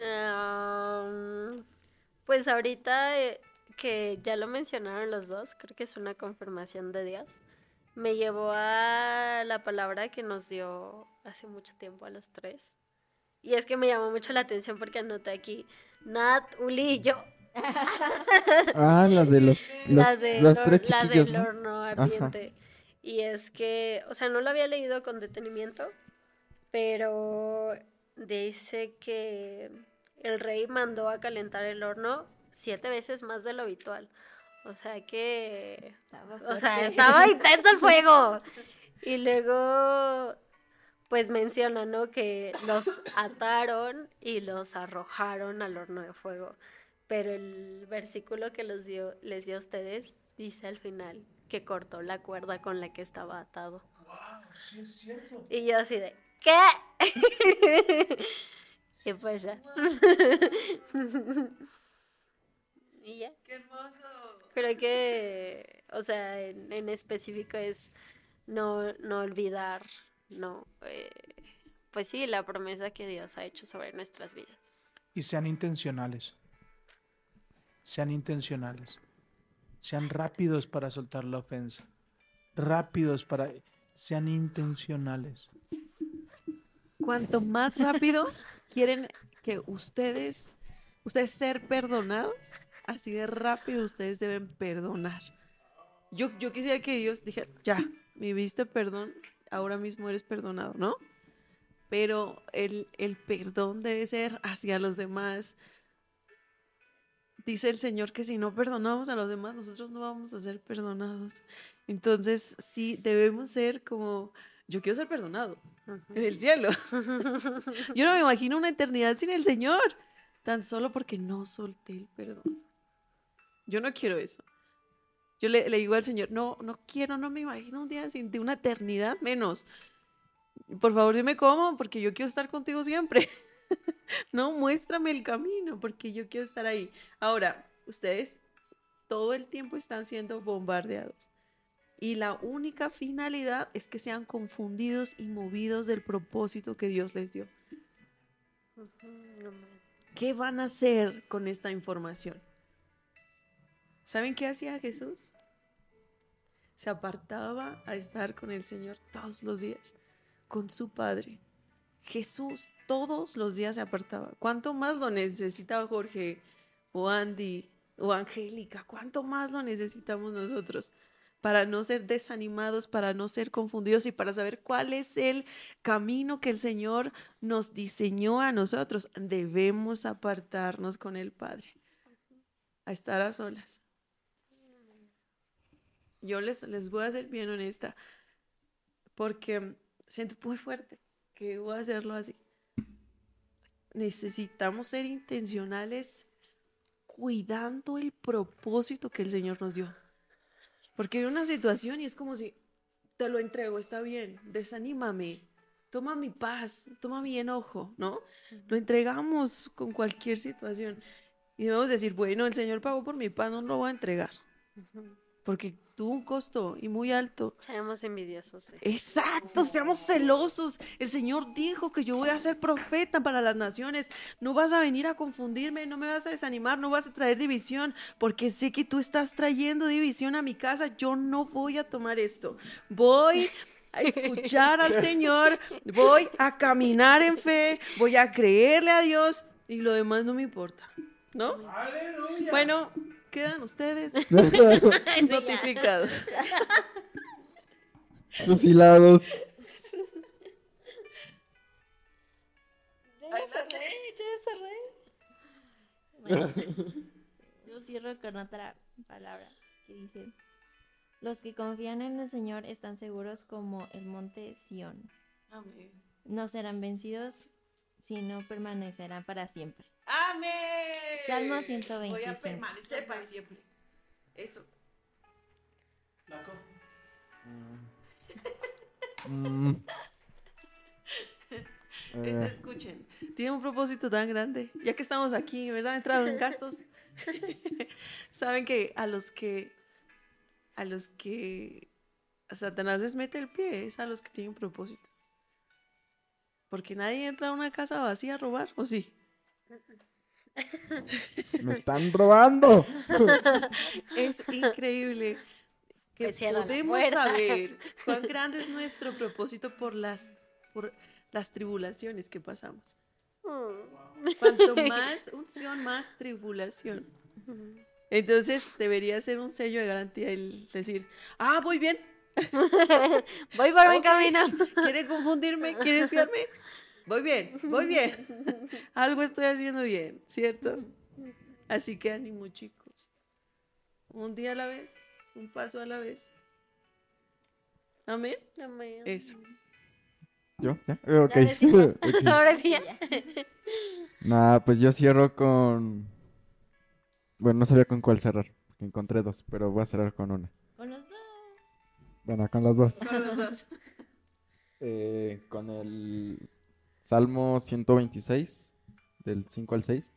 Am, pues ahorita eh, que ya lo mencionaron los dos, creo que es una confirmación de Dios. Me llevó a la palabra que nos dio hace mucho tiempo a los tres. Y es que me llamó mucho la atención porque anoté aquí Nat, Uli y yo. ah, la de los, los, la, de los hor- tres la chiquillos, del ¿no? horno ardiente. Y es que, o sea, no lo había leído con detenimiento, pero dice que el rey mandó a calentar el horno siete veces más de lo habitual. O sea que, Estaba o sea, estaba intenso el fuego. Y luego, pues menciona, ¿no? Que los ataron y los arrojaron al horno de fuego. Pero el versículo que los dio, les dio a ustedes dice al final que cortó la cuerda con la que estaba atado. Sí, es cierto. Y yo así de, ¿qué? y pues ya. y ya. ¡Qué hermoso! Creo que, o sea, en, en específico es no, no olvidar, no, eh, pues sí, la promesa que Dios ha hecho sobre nuestras vidas. Y sean intencionales. Sean intencionales. Sean rápidos para soltar la ofensa. Rápidos para... Sean intencionales. cuanto más rápido quieren que ustedes, ustedes ser perdonados, así de rápido ustedes deben perdonar. Yo, yo quisiera que Dios dijera, ya, me viste perdón, ahora mismo eres perdonado, ¿no? Pero el, el perdón debe ser hacia los demás. Dice el Señor que si no perdonamos a los demás, nosotros no vamos a ser perdonados. Entonces, sí, debemos ser como, yo quiero ser perdonado en el cielo. Yo no me imagino una eternidad sin el Señor, tan solo porque no solté el perdón. Yo no quiero eso. Yo le, le digo al Señor, no, no quiero, no me imagino un día sin de una eternidad menos. Por favor, dime cómo, porque yo quiero estar contigo siempre. no, muéstrame el camino, porque yo quiero estar ahí. Ahora, ustedes todo el tiempo están siendo bombardeados. Y la única finalidad es que sean confundidos y movidos del propósito que Dios les dio. ¿Qué van a hacer con esta información? ¿Saben qué hacía Jesús? Se apartaba a estar con el Señor todos los días, con su Padre. Jesús todos los días se apartaba. ¿Cuánto más lo necesitaba Jorge o Andy o Angélica? ¿Cuánto más lo necesitamos nosotros? para no ser desanimados, para no ser confundidos y para saber cuál es el camino que el Señor nos diseñó a nosotros. Debemos apartarnos con el Padre, a estar a solas. Yo les, les voy a ser bien honesta, porque siento muy fuerte que voy a hacerlo así. Necesitamos ser intencionales cuidando el propósito que el Señor nos dio. Porque hay una situación y es como si te lo entrego, está bien, desanímame, toma mi paz, toma mi enojo, ¿no? Lo entregamos con cualquier situación. Y debemos decir, bueno, el Señor pagó por mi paz, no lo voy a entregar. Porque tuvo un costo y muy alto. Seamos envidiosos. sí. Exacto, seamos celosos. El Señor dijo que yo voy a ser profeta para las naciones. No vas a venir a confundirme, no me vas a desanimar, no vas a traer división, porque sé que tú estás trayendo división a mi casa. Yo no voy a tomar esto. Voy a escuchar al Señor, voy a caminar en fe, voy a creerle a Dios y lo demás no me importa, ¿no? Bueno, quedan ustedes notificados. Fusilados. Bueno, yo cierro con otra palabra que dice, los que confían en el Señor están seguros como el monte Sión. Amén. No serán vencidos, sino permanecerán para siempre. Amén. Salmo Voy a 125. permanecer para siempre. Eso. Mm. Este, Eh, escuchen, tiene un propósito tan grande. Ya que estamos aquí, ¿verdad? Entrado en gastos. Saben que a los que a los que a Satanás les mete el pie es a los que tienen propósito. Porque nadie entra a una casa vacía a robar, ¿o sí? Me están robando. Es increíble que podemos saber cuán grande es nuestro propósito por las, por las tribulaciones que pasamos. Mm. Cuanto más unción, más tribulación. Entonces debería ser un sello de garantía el decir, ah, voy bien, Voy por buen Ok. camino. ¿quiere confundirme? ¿Quiere desviarme? Voy bien, voy bien. Algo estoy haciendo bien, ¿cierto? Así que ánimo, chicos. Un día a la vez, un paso a la vez. Amén. Amén. Eso. ¿Yo? ¿Ya? Eh, ok. Ya, sí. Ok. Ahora sí. ya. Nah, pues yo cierro con... Bueno, no sabía con cuál cerrar, porque encontré dos, pero voy a cerrar con una. Con los dos. Bueno, con las dos. Con los dos. Eh, con el Salmo 126, del 5 al 6.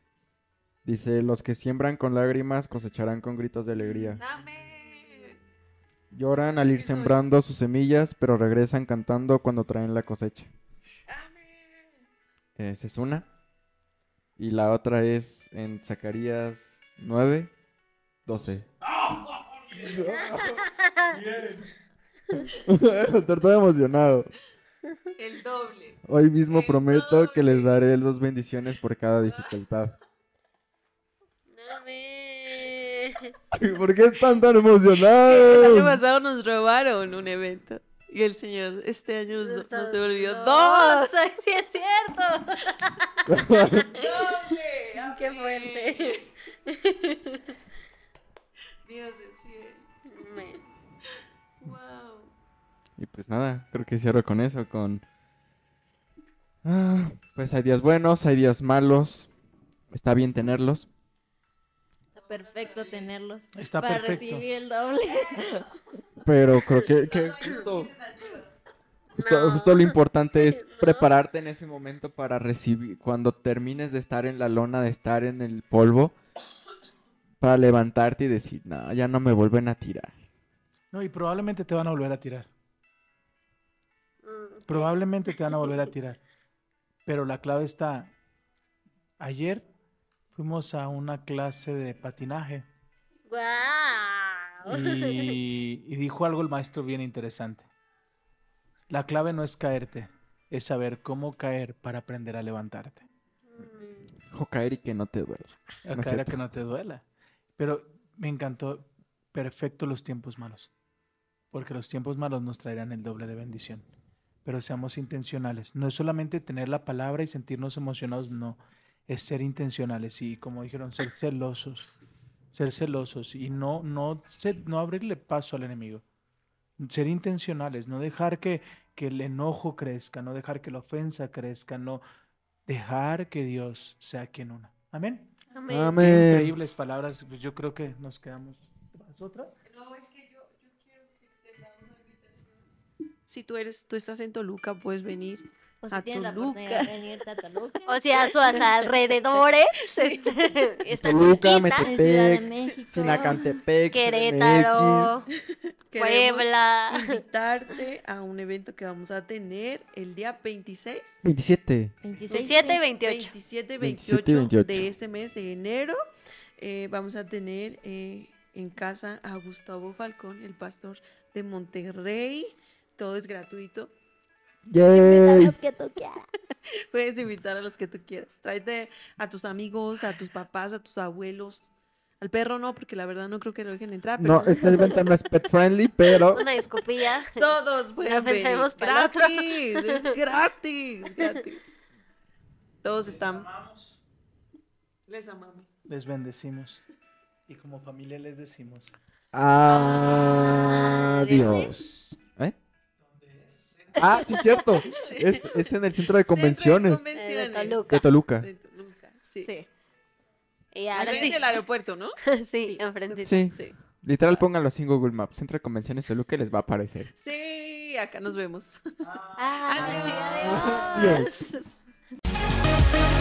Dice, los que siembran con lágrimas cosecharán con gritos de alegría. Amén. Lloran al ir sembrando sus semillas, pero regresan cantando cuando traen la cosecha. Amén. Esa es una. Y la otra es en Zacarías 9, 12. Estoy todo emocionado. El doble. Hoy mismo El prometo que les daré dos bendiciones por cada dificultad. No me... ¿Por qué están tan El año emocionados? pasado nos robaron un evento. Y el señor este año nos, nos Está- devolvió dos. soy- Sí, es cierto. ¡Doble! Qué fuerte. Dios Y pues nada, creo que cierro con eso, con... Ah, pues hay días buenos, hay días malos. Está bien tenerlos. Está perfecto tenerlos. Está para perfecto. recibir el doble. Pero creo que, que justo, justo- No. justo lo importante es No. prepararte en ese momento para recibir, cuando termines de estar en la lona, de estar en el polvo, para levantarte y decir, no, ya no me vuelven a tirar. No, y probablemente te van a volver a tirar. Probablemente te van a volver a tirar. Pero la clave está. Ayer fuimos a una clase de patinaje ¡Guau! y, y dijo algo el maestro bien interesante. La clave no es caerte, es saber cómo caer para aprender a levantarte. Dejo caer y que no te duela. A No es caer a que no te duela. Pero me encantó. Perfecto los tiempos malos. Porque los tiempos malos nos traerán el doble de bendición. Pero seamos intencionales. No es solamente tener la palabra y sentirnos emocionados, no. Es ser intencionales y, como dijeron, ser celosos. Ser celosos y no, no, no abrirle paso al enemigo. Ser intencionales, no dejar que, que el enojo crezca, no dejar que la ofensa crezca, no dejar que Dios sea quien una. Amén. amén. Increíbles palabras. Pues yo creo que nos quedamos. ¿Vas otra? Si tú eres, tú estás en Toluca, puedes venir. O si A tienes la Toluca. oportunidad de venirte a Toluca. O sea, a sus alrededores. este, está Toluca, en Ciudad de Metepec, México. Sinacantepec, Querétaro, Puebla. invitarte a un evento que vamos a tener el día 26, 27. 26, 27 y 28. 27 y 27 28, y 28. de este mes de enero. Eh, vamos a tener eh, en casa a Gustavo Falcón, el pastor de Monterrey. Todo es gratuito. Yay. Los que tú quieras. Puedes invitar a los que tú quieras. Tráete a tus amigos, a tus papás, a tus abuelos. Al perro no, porque la verdad no creo que lo dejen entrar. Pero No, este evento no es pet friendly, pero Una escopilla. todos pueden venir. Gratis, es gratis, gratis. Todos están. Les amamos. Les bendecimos. Y como familia les decimos. adiós. Ah, sí, cierto. Es, es en el centro de convenciones Centro de Eh, de convenciones. Toluca. de Toluca. De Toluca, sí. Sí. Y ahora frente sí. del aeropuerto, ¿no? Sí, enfrente. Sí, Sí. literal pónganlo así en Google Maps. Centro de convenciones Toluca les va a aparecer. Sí, acá nos vemos. Ah, Adiós. sí, adiós.